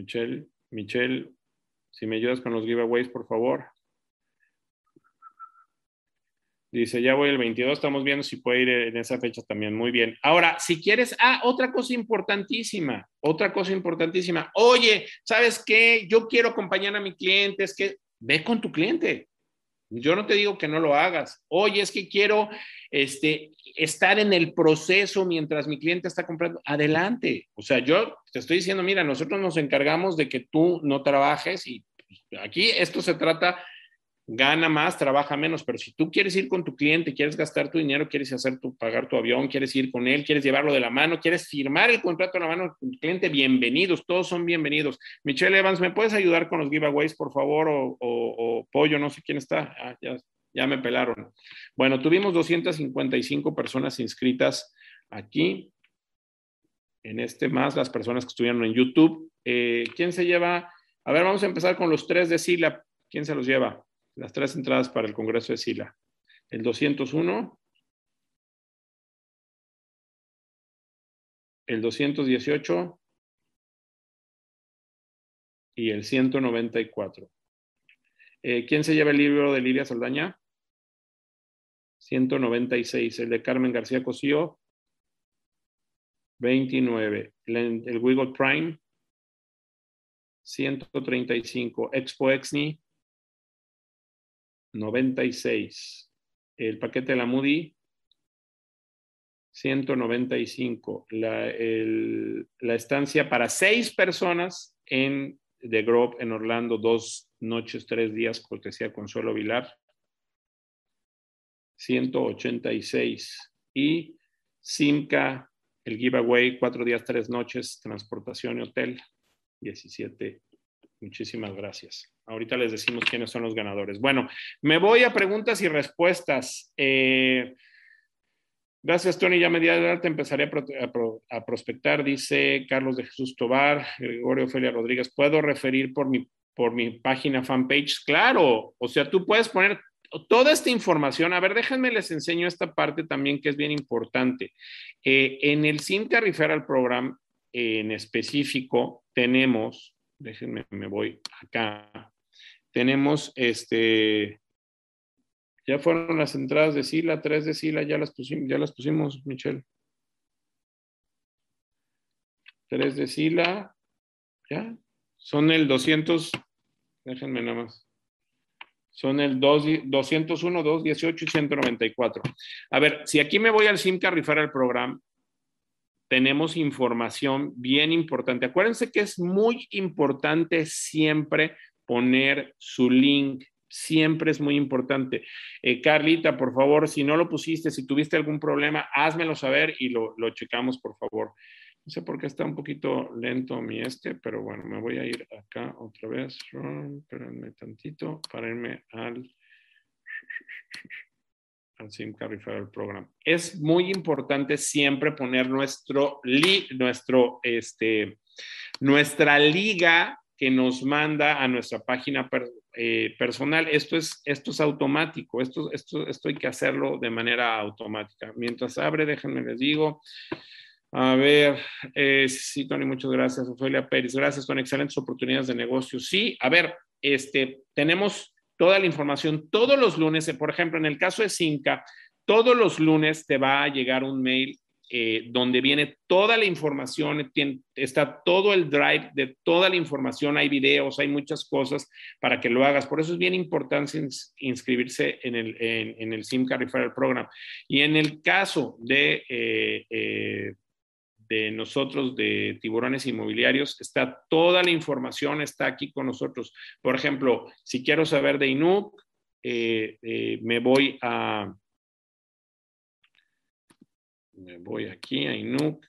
Michelle, Michelle, si me ayudas con los giveaways, por favor. Dice, ya voy el 22, estamos viendo si puede ir en esa fecha también. Muy bien. Ahora, si quieres, ah, otra cosa importantísima, otra cosa importantísima. Oye, ¿sabes qué? Yo quiero acompañar a mi cliente, es que ve con tu cliente. Yo no te digo que no lo hagas. Oye, es que quiero este, estar en el proceso mientras mi cliente está comprando. Adelante. O sea, yo te estoy diciendo, mira, nosotros nos encargamos de que tú no trabajes y aquí esto se trata gana más, trabaja menos, pero si tú quieres ir con tu cliente, quieres gastar tu dinero, quieres hacer tu, pagar tu avión, quieres ir con él, quieres llevarlo de la mano, quieres firmar el contrato de la mano con tu cliente, bienvenidos, todos son bienvenidos. Michelle Evans, ¿me puedes ayudar con los giveaways, por favor? O, Pollo, no sé quién está, ah, ya, ya me pelaron. Bueno, tuvimos 255 personas inscritas aquí, en este más las personas que estuvieron en YouTube. Eh, ¿Quién se lleva? A ver, vamos a empezar con los tres de Sila. ¿Quién se los lleva? Las tres entradas para el Congreso de Sila. El 201, el 218 y el 194. Eh, ¿Quién se lleva el libro de Lidia Saldaña? 196. El de Carmen García Cosío, 29. El, el Wiggle Prime, 135. Expo Exni, 96. El paquete de la Moody, 195. La, la estancia para seis personas en The Grove en Orlando, dos noches, tres días, cortesía Consuelo Vilar, 186. Y Simca, el giveaway, cuatro días, tres noches, transportación y hotel, 17 Muchísimas gracias. Ahorita les decimos quiénes son los ganadores. Bueno, me voy a preguntas y respuestas. Eh, gracias, Tony. Ya me di adelante empezaré a, prospectar, dice Carlos de Jesús Tobar, Gregorio Ofelia Rodríguez. ¿Puedo referir por mi, por mi página fanpage? Claro, o sea, tú puedes poner toda esta información. A ver, déjenme les enseño esta parte también que es bien importante. Eh, en el Cinta Referral Program en específico tenemos déjenme, me voy acá. Tenemos este, ya fueron las entradas de Sila, tres de Sila, ya las pusimos, ya las pusimos, Michelle. Tres de Sila, ya. Son el 200, déjenme nada más. Son el 2, 201, 218 y 194. A ver, si aquí me voy al SIMCA rifar el programa, tenemos información bien importante. Acuérdense que es muy importante siempre poner su link. Siempre es muy importante. Eh, Carlita, por favor, si no lo pusiste, si tuviste algún problema, házmelo saber y lo, lo checamos, por favor. No sé por qué está un poquito lento mi este, pero bueno, me voy a ir acá otra vez. Espérenme tantito para irme al, al SIMCA Referral Program. Es muy importante siempre poner nuestro, li, nuestro, este, nuestra liga que nos manda a nuestra página eh, personal. Esto es, esto es automático, esto, esto, esto hay que hacerlo de manera automática. Mientras abre, déjenme les digo. A ver, eh, sí, Tony, muchas gracias. Ofelia Pérez, gracias, son excelentes oportunidades de negocio. Sí, a ver, este, tenemos toda la información todos los lunes. Por ejemplo, en el caso de Cinca, todos los lunes te va a llegar un mail eh, donde viene toda la información, está todo el drive de toda la información, hay videos, hay muchas cosas para que lo hagas. Por eso es bien importante inscribirse en el, en, el SIMCA Referral Program. Y en el caso de de nosotros, de tiburones inmobiliarios, está toda la información, está aquí con nosotros. Por ejemplo, si quiero saber de eh, eh, me voy a, me voy aquí a Inuk.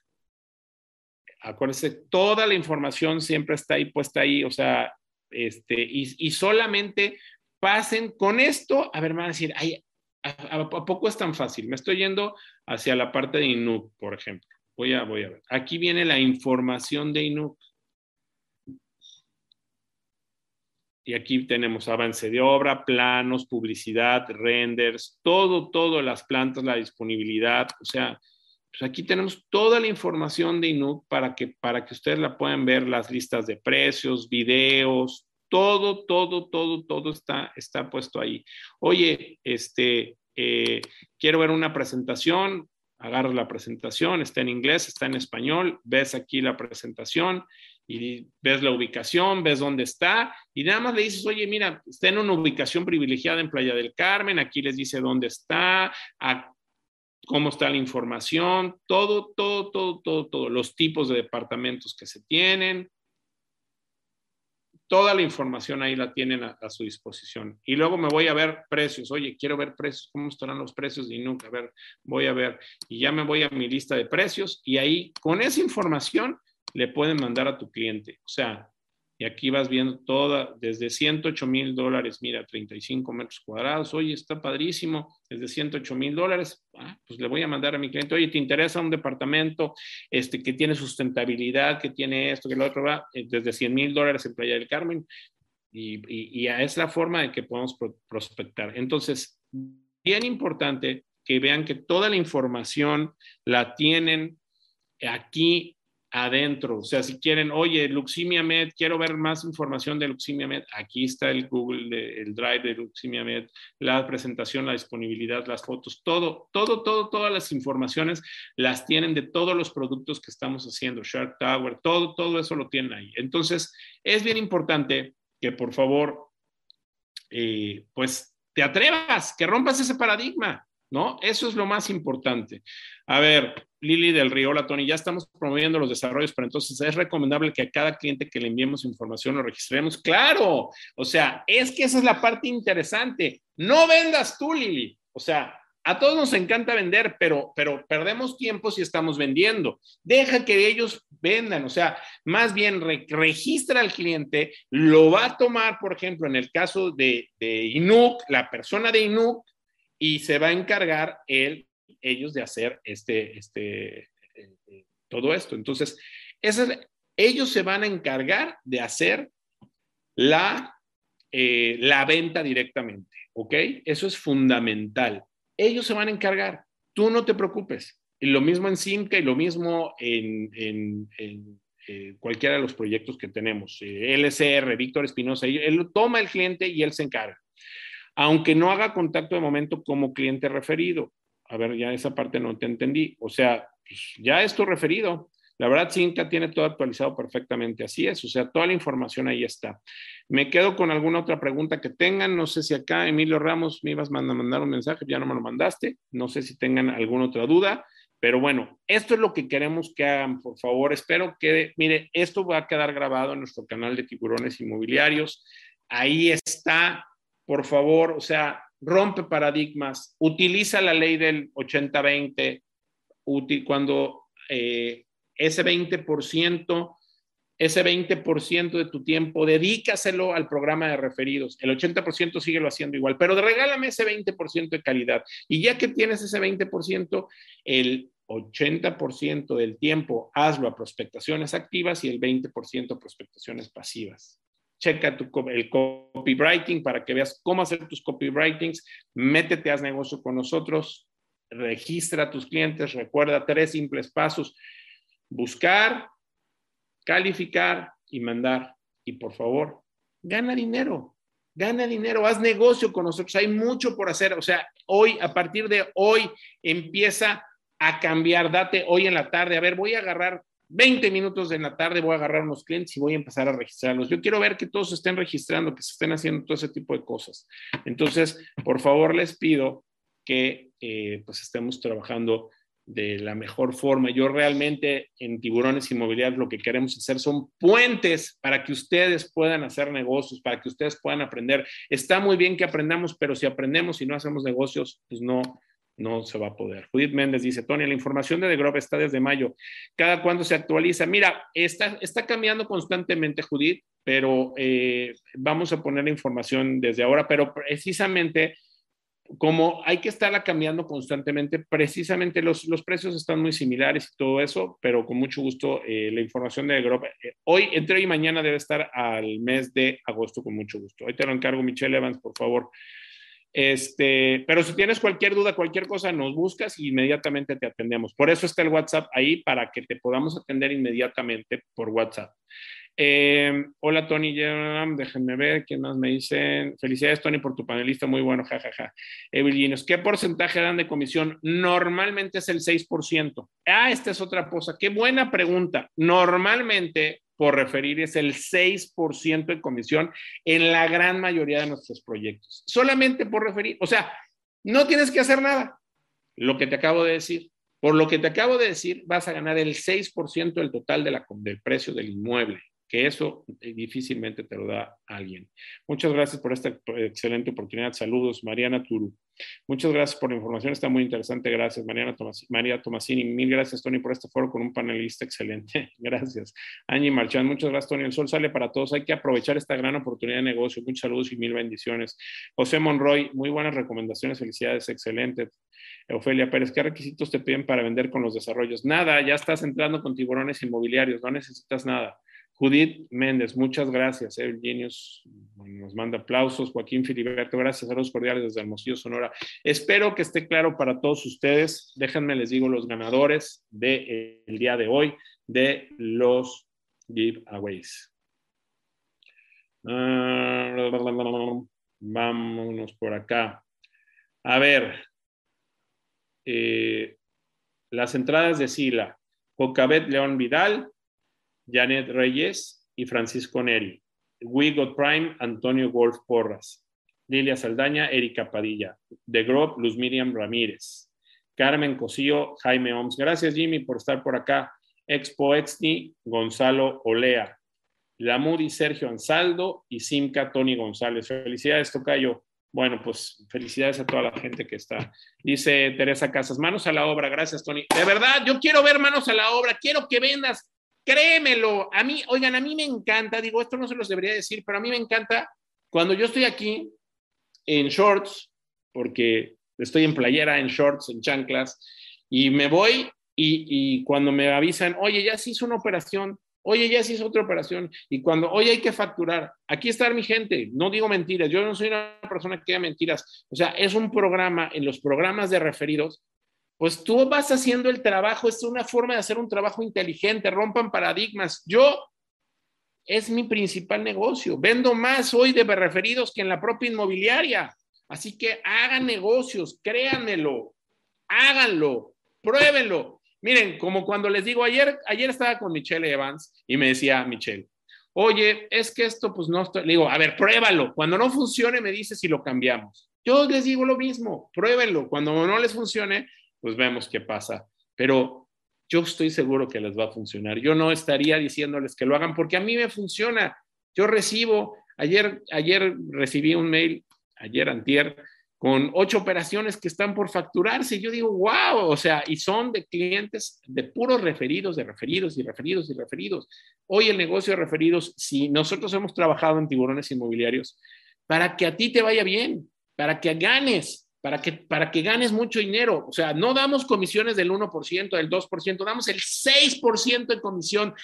Acuérdense, toda la información siempre está ahí, puesta ahí, o sea, este, y, solamente pasen con esto, a ver, van a decir, ay, a, poco es tan fácil? Me estoy yendo hacia la parte de Inuk, por ejemplo. Voy a, voy a ver. Aquí viene la información de Inuk. Y aquí tenemos avance de obra, planos, publicidad, renders, todo, todo, las plantas, la disponibilidad. O sea, pues aquí tenemos toda la información de Inuk para que, para que ustedes la puedan ver, las listas de precios, videos, todo, todo, todo, todo está, está puesto ahí. Oye, este, eh, quiero ver una presentación, agarras la presentación, está en inglés, está en español, ves aquí la presentación y ves la ubicación, ves dónde está y nada más le dices, oye, mira, está en una ubicación privilegiada en Playa del Carmen, aquí les dice dónde está, cómo está la información, todo, todo, todo, todo, todo, los tipos de departamentos que se tienen, toda la información ahí la tienen a, su disposición. Y luego me voy a ver precios. Oye, quiero ver precios, ¿cómo estarán los precios Y nunca A ver, voy a ver. Y ya me voy a mi lista de precios y ahí con esa información le pueden mandar a tu cliente. O sea, y aquí vas viendo toda, desde 108 mil dólares, mira, 35 metros cuadrados, oye, está padrísimo, desde 108 mil dólares, ah, pues le voy a mandar a mi cliente, oye, ¿te interesa un departamento este, que tiene sustentabilidad, que tiene esto, que lo otro va, eh, desde 100 mil dólares en Playa del Carmen? Y, y, es la forma de que podemos prospectar. Entonces, bien importante que vean que toda la información la tienen aquí adentro. O sea, si quieren, oye, Luximia Med, quiero ver más información de Luximia Med, aquí está el Google, el Drive de Luximia Med, la presentación, la disponibilidad, las fotos, todo, todo, todo, todas las informaciones las tienen de todos los productos que estamos haciendo, Shark Tower, todo, todo eso lo tienen ahí. Entonces, es bien importante que por favor, eh, pues te atrevas, que rompas ese paradigma. ¿No? Eso es lo más importante. A ver, Lili del Río, hola Tony, ya estamos promoviendo los desarrollos, pero entonces es recomendable que a cada cliente que le enviemos información lo registremos. Claro, o sea, es que esa es la parte interesante. No vendas tú, Lili. O sea, a todos nos encanta vender, pero, pero perdemos tiempo si estamos vendiendo. Deja que ellos vendan, o sea, más bien registra al cliente, lo va a tomar, por ejemplo, en el caso de, de Inuk, la persona de Inuk y se va a encargar él, ellos de hacer este, este, eh, eh, todo esto. Entonces, ellos se van a encargar de hacer la, eh, la venta directamente, ¿ok? Eso es fundamental. Ellos se van a encargar, tú no te preocupes. Y lo mismo en Simca y lo mismo en, en, cualquiera de los proyectos que tenemos. LCR, Víctor Espinosa, él toma el cliente y él se encarga aunque no haga contacto de momento como cliente referido. A ver, ya esa parte no te entendí. O sea, pues, ya es tu referido. La verdad, Cinca tiene todo actualizado perfectamente. Así es, o sea, toda la información ahí está. Me quedo con alguna otra pregunta que tengan. No sé si acá, Emilio Ramos, me ibas a mandar un mensaje, ya no me lo mandaste. No sé si tengan alguna otra duda. Pero bueno, esto es lo que queremos que hagan, por favor. Espero que, mire, esto va a quedar grabado en nuestro canal de tiburones inmobiliarios. Ahí está por favor, o sea, rompe paradigmas, utiliza la ley del 80-20 cuando eh, ese 20%, ese 20% de tu tiempo, dedícaselo al programa de referidos. El 80% síguelo haciendo igual, pero regálame ese 20% de calidad. Y ya que tienes ese 20%, el 80% del tiempo hazlo a prospectaciones activas y el 20% a prospectaciones pasivas. Checa tu, el copywriting para que veas cómo hacer tus copywritings. Métete, haz negocio con nosotros. Registra a tus clientes. Recuerda tres simples pasos. Buscar, calificar y mandar. Y por favor, gana dinero. Gana dinero, haz negocio con nosotros. Hay mucho por hacer. O sea, hoy, a partir de hoy, empieza a cambiar. Date hoy en la tarde. A ver, voy a agarrar 20 minutos en la tarde, voy a agarrar unos clientes y voy a empezar a registrarlos. Yo quiero ver que todos se estén registrando, que se estén haciendo todo ese tipo de cosas. Entonces, por favor, les pido que eh, pues estemos trabajando de la mejor forma. Yo realmente en tiburones inmobiliarios lo que queremos hacer son puentes para que ustedes puedan hacer negocios, para que ustedes puedan aprender. Está muy bien que aprendamos, pero si aprendemos y no hacemos negocios, pues no, no se va a poder. Judith Méndez dice, Tony, la información de The Grove está desde mayo. ¿Cada cuándo se actualiza? Mira, está, está cambiando constantemente, Judith, pero eh, vamos a poner la información desde ahora, pero precisamente como hay que estarla cambiando constantemente, precisamente los, los precios están muy similares y todo eso, pero con mucho gusto eh, la información de Grove. Eh, hoy, entre hoy y mañana debe estar al mes de agosto con mucho gusto. Hoy te lo encargo, Michelle Evans, por favor. Este, pero si tienes cualquier duda, cualquier cosa, nos buscas y inmediatamente te atendemos. Por eso está el WhatsApp ahí para que te podamos atender inmediatamente por WhatsApp. Eh, hola Tony, déjenme ver quién más me dicen. Felicidades Tony por tu panelista, muy bueno, jajaja. Ja, ¿qué porcentaje dan de comisión? Normalmente es el 6%. Ah, esta es otra cosa, qué buena pregunta. Normalmente por referir es el 6% de comisión en la gran mayoría de nuestros proyectos. Solamente por referir, o sea, no tienes que hacer nada. Lo que te acabo de decir. Por lo que te acabo de decir, vas a ganar el 6% del total del precio del inmueble que eso eh, difícilmente te lo da alguien. Muchas gracias por esta excelente oportunidad. Saludos, Mariana Turu. Muchas gracias por la información, está muy interesante. Gracias, Mariana María Tomasini. Mil gracias, Tony, por este foro con un panelista excelente. (laughs) Gracias. Angie Marchán, muchas gracias, Tony. El sol sale para todos. Hay que aprovechar esta gran oportunidad de negocio. Muchos saludos y mil bendiciones. José Monroy, muy buenas recomendaciones. Felicidades, excelente. Ofelia Pérez, ¿qué requisitos te piden para vender con los desarrollos? Nada, ya estás entrando con tiburones inmobiliarios, no necesitas nada. Judith Méndez, muchas gracias. Genius nos manda aplausos. Joaquín Filiberto, gracias. Saludos cordiales desde Hermosillo, Sonora. Espero que esté claro para todos ustedes. Déjenme les digo los ganadores del de, día de hoy de los giveaways. Ah, vámonos por acá. A ver, eh, las entradas de Sila. Jocabet León Vidal, Janet Reyes y Francisco Neri. We Got Prime, Antonio Wolf Porras. Lilia Saldaña, Erika Padilla. The Grove, Luz Miriam Ramírez. Carmen Cosío, Jaime Oms. Gracias, Jimmy, por estar por acá. Expo Exni, Gonzalo Olea. Lamudi, Sergio Ansaldo y Simca, Tony González. Felicidades, Tocayo. Bueno, pues felicidades a toda la gente que está. Dice Teresa Casas, manos a la obra. Gracias, Tony. De verdad, yo quiero ver manos a la obra. Quiero que vendas Créemelo, a mí, oigan, a mí me encanta, digo, esto no se los debería decir, pero a mí me encanta cuando yo estoy aquí en shorts, porque estoy en playera, en shorts, en chanclas, y me voy y, cuando me avisan, oye, ya se hizo una operación, oye, ya se hizo otra operación, y cuando, oye, hay que facturar, aquí está mi gente, no digo mentiras, yo no soy una persona que diga mentiras, o sea, es un programa, en los programas de referidos, pues tú vas haciendo el trabajo, es una forma de hacer un trabajo inteligente, rompan paradigmas. Yo es mi principal negocio, vendo más hoy de referidos que en la propia inmobiliaria. Así que hagan negocios, créanmelo, háganlo, pruébenlo. Miren, como cuando les digo, ayer, ayer estaba con Michelle Evans y me decía Michelle, oye, es que esto pues no estoy, le digo, a ver, pruébalo, cuando no funcione me dice si lo cambiamos. Yo les digo lo mismo, pruébenlo, cuando no les funcione, pues vemos qué pasa. Pero yo estoy seguro que les va a funcionar. Yo no estaría diciéndoles que lo hagan porque a mí me funciona. Yo recibo, ayer, ayer recibí un mail, ayer antier, con ocho operaciones que están por facturarse. Yo digo, wow, o sea, y son de clientes de puros referidos, de referidos y referidos y referidos. Hoy el negocio de referidos, si nosotros hemos trabajado en tiburones inmobiliarios, para que a ti te vaya bien, para que ganes, para que, para que ganes mucho dinero. O sea, no damos comisiones del 1%, del 2%, damos el 6% de comisión,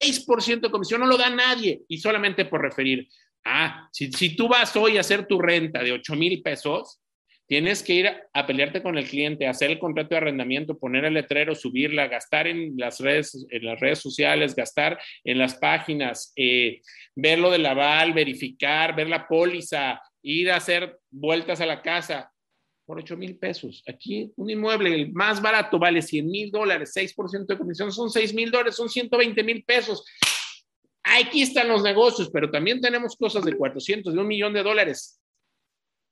6% de comisión, no lo da nadie y solamente por referir. Ah, si, si tú vas hoy a hacer tu renta de 8 mil pesos, tienes que ir a pelearte con el cliente, hacer el contrato de arrendamiento, poner el letrero, subirla, gastar en las redes, en las redes sociales, gastar en las páginas, eh, ver lo del aval, verificar, ver la póliza, ir a hacer vueltas a la casa por 8 mil pesos. Aquí un inmueble, el más barato, vale 100 mil dólares, 6% de comisión, son 6 mil dólares, son 120 mil pesos. Aquí están los negocios, pero también tenemos cosas de 400, de un millón de dólares.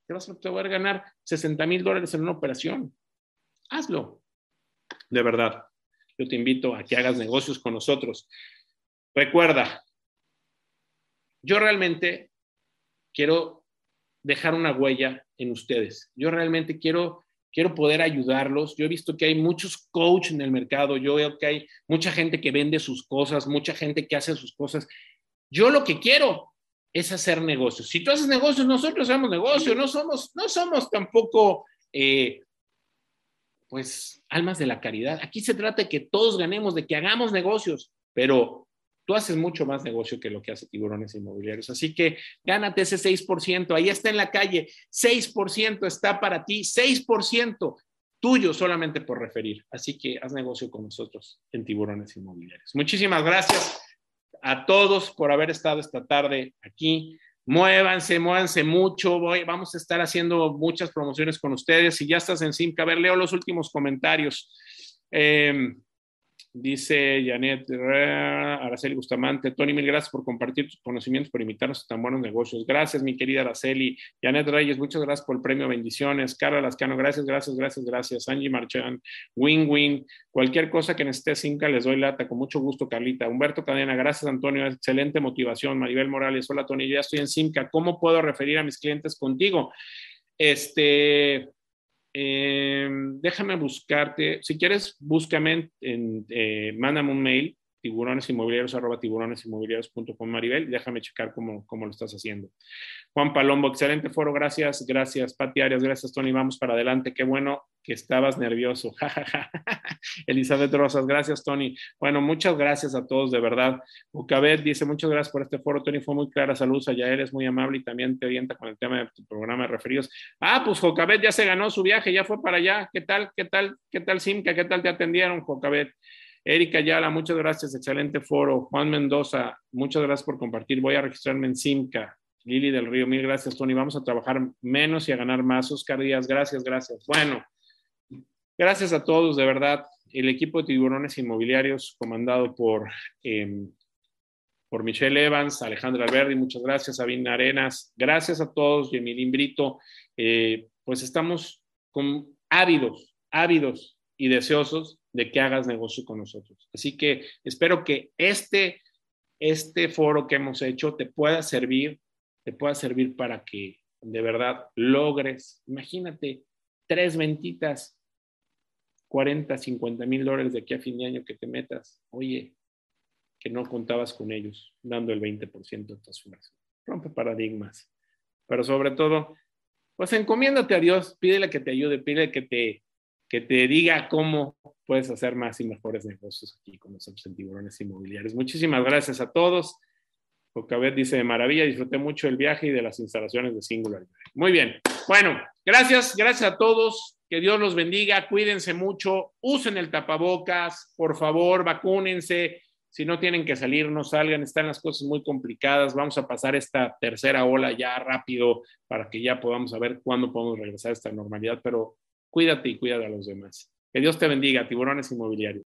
Te vas a poder ganar 60 mil dólares en una operación. Hazlo. De verdad, yo te invito a que hagas negocios con nosotros. Recuerda, yo realmente quiero dejar una huella en ustedes. Yo realmente quiero, quiero poder ayudarlos. Yo he visto que hay muchos coaches en el mercado, yo veo que hay mucha gente que vende sus cosas, mucha gente que hace sus cosas. Yo lo que quiero es hacer negocios. Si tú haces negocios, nosotros hacemos negocios, no somos, no somos tampoco, eh, pues, almas de la caridad. Aquí se trata de que todos ganemos, de que hagamos negocios, pero tú haces mucho más negocio que lo que hace tiburones inmobiliarios. Así que gánate ese 6%, ahí está en la calle, 6% está para ti, 6% tuyo solamente por referir. Así que haz negocio con nosotros en tiburones inmobiliarios. Muchísimas gracias a todos por haber estado esta tarde aquí. Muévanse, muévanse mucho. Voy, vamos a estar haciendo muchas promociones con ustedes. Si ya estás en Simca, a ver, leo los últimos comentarios. Eh, Dice Janet Araceli Bustamante, Tony, mil gracias por compartir tus conocimientos, por invitarnos a tan buenos negocios. Gracias, mi querida Araceli. Janet Reyes, muchas gracias por el premio, bendiciones. Carla Lascano, gracias, gracias, gracias, gracias. Angie Marchán, win, win. Cualquier cosa que necesite Cinca, les doy lata, con mucho gusto, Carlita. Humberto Cadena, gracias, Antonio, excelente motivación. Maribel Morales, hola, Tony, ya estoy en Simca. ¿Cómo puedo referir a mis clientes contigo? Este, eh, déjame buscarte, si quieres, búscame, en, eh, mándame un mail, tiburonesinmobiliarios arroba tiburonesinmobiliarios.com Maribel, déjame checar cómo, cómo lo estás haciendo. Juan Palombo, excelente foro, gracias, gracias, Pati Arias, gracias, Tony, vamos para adelante, qué bueno que estabas nervioso. (laughs) Elizabeth Rosas, gracias, Tony. Bueno, muchas gracias a todos, de verdad. Ucabet dice, muchas gracias por este foro, Tony, fue muy clara, saludos, ya eres muy amable y también te orienta con el tema de tu programa de referidos. Ah, pues Jocabet ya se ganó su viaje, ya fue para allá. ¿Qué tal, qué tal, qué tal, Simca? ¿Qué tal te atendieron, Jocabet? Erika Ayala, muchas gracias, excelente foro. Juan Mendoza, muchas gracias por compartir. Voy a registrarme en Simca. Lili del Río, mil gracias, Tony. Vamos a trabajar menos y a ganar más. Oscar Díaz, gracias, gracias. Bueno, gracias a todos, de verdad. El equipo de tiburones inmobiliarios, comandado por, em, por Michelle Evans, Alejandra Alberdi, muchas gracias, Sabina Arenas. Gracias a todos, Yemilín Brito. Eh, pues estamos con, ávidos, ávidos y deseosos de que hagas negocio con nosotros. Así que espero que este, este foro que hemos hecho te pueda servir, te pueda servir para que de verdad logres, imagínate, tres ventitas, 40, 50 mil dólares de aquí a fin de año que te metas. Oye, que no contabas con ellos, dando el 20% de tu esfuerzo. Rompe paradigmas. Pero sobre todo, pues encomiéndate a Dios, pídele que te ayude, pídele que te, que te diga cómo puedes hacer más y mejores negocios aquí con en Tiburones Inmobiliarios. Muchísimas gracias a todos. Jocabet dice, de maravilla, disfruté mucho el viaje y de las instalaciones de Singular. Muy bien. Bueno, gracias, gracias a todos. Que Dios los bendiga, cuídense mucho, usen el tapabocas, por favor, vacúnense. Si no tienen que salir, no salgan, están las cosas muy complicadas. Vamos a pasar esta tercera ola ya rápido para que ya podamos saber cuándo podemos regresar a esta normalidad, pero cuídate y cuida a los demás. Que Dios te bendiga, tiburones inmobiliarios.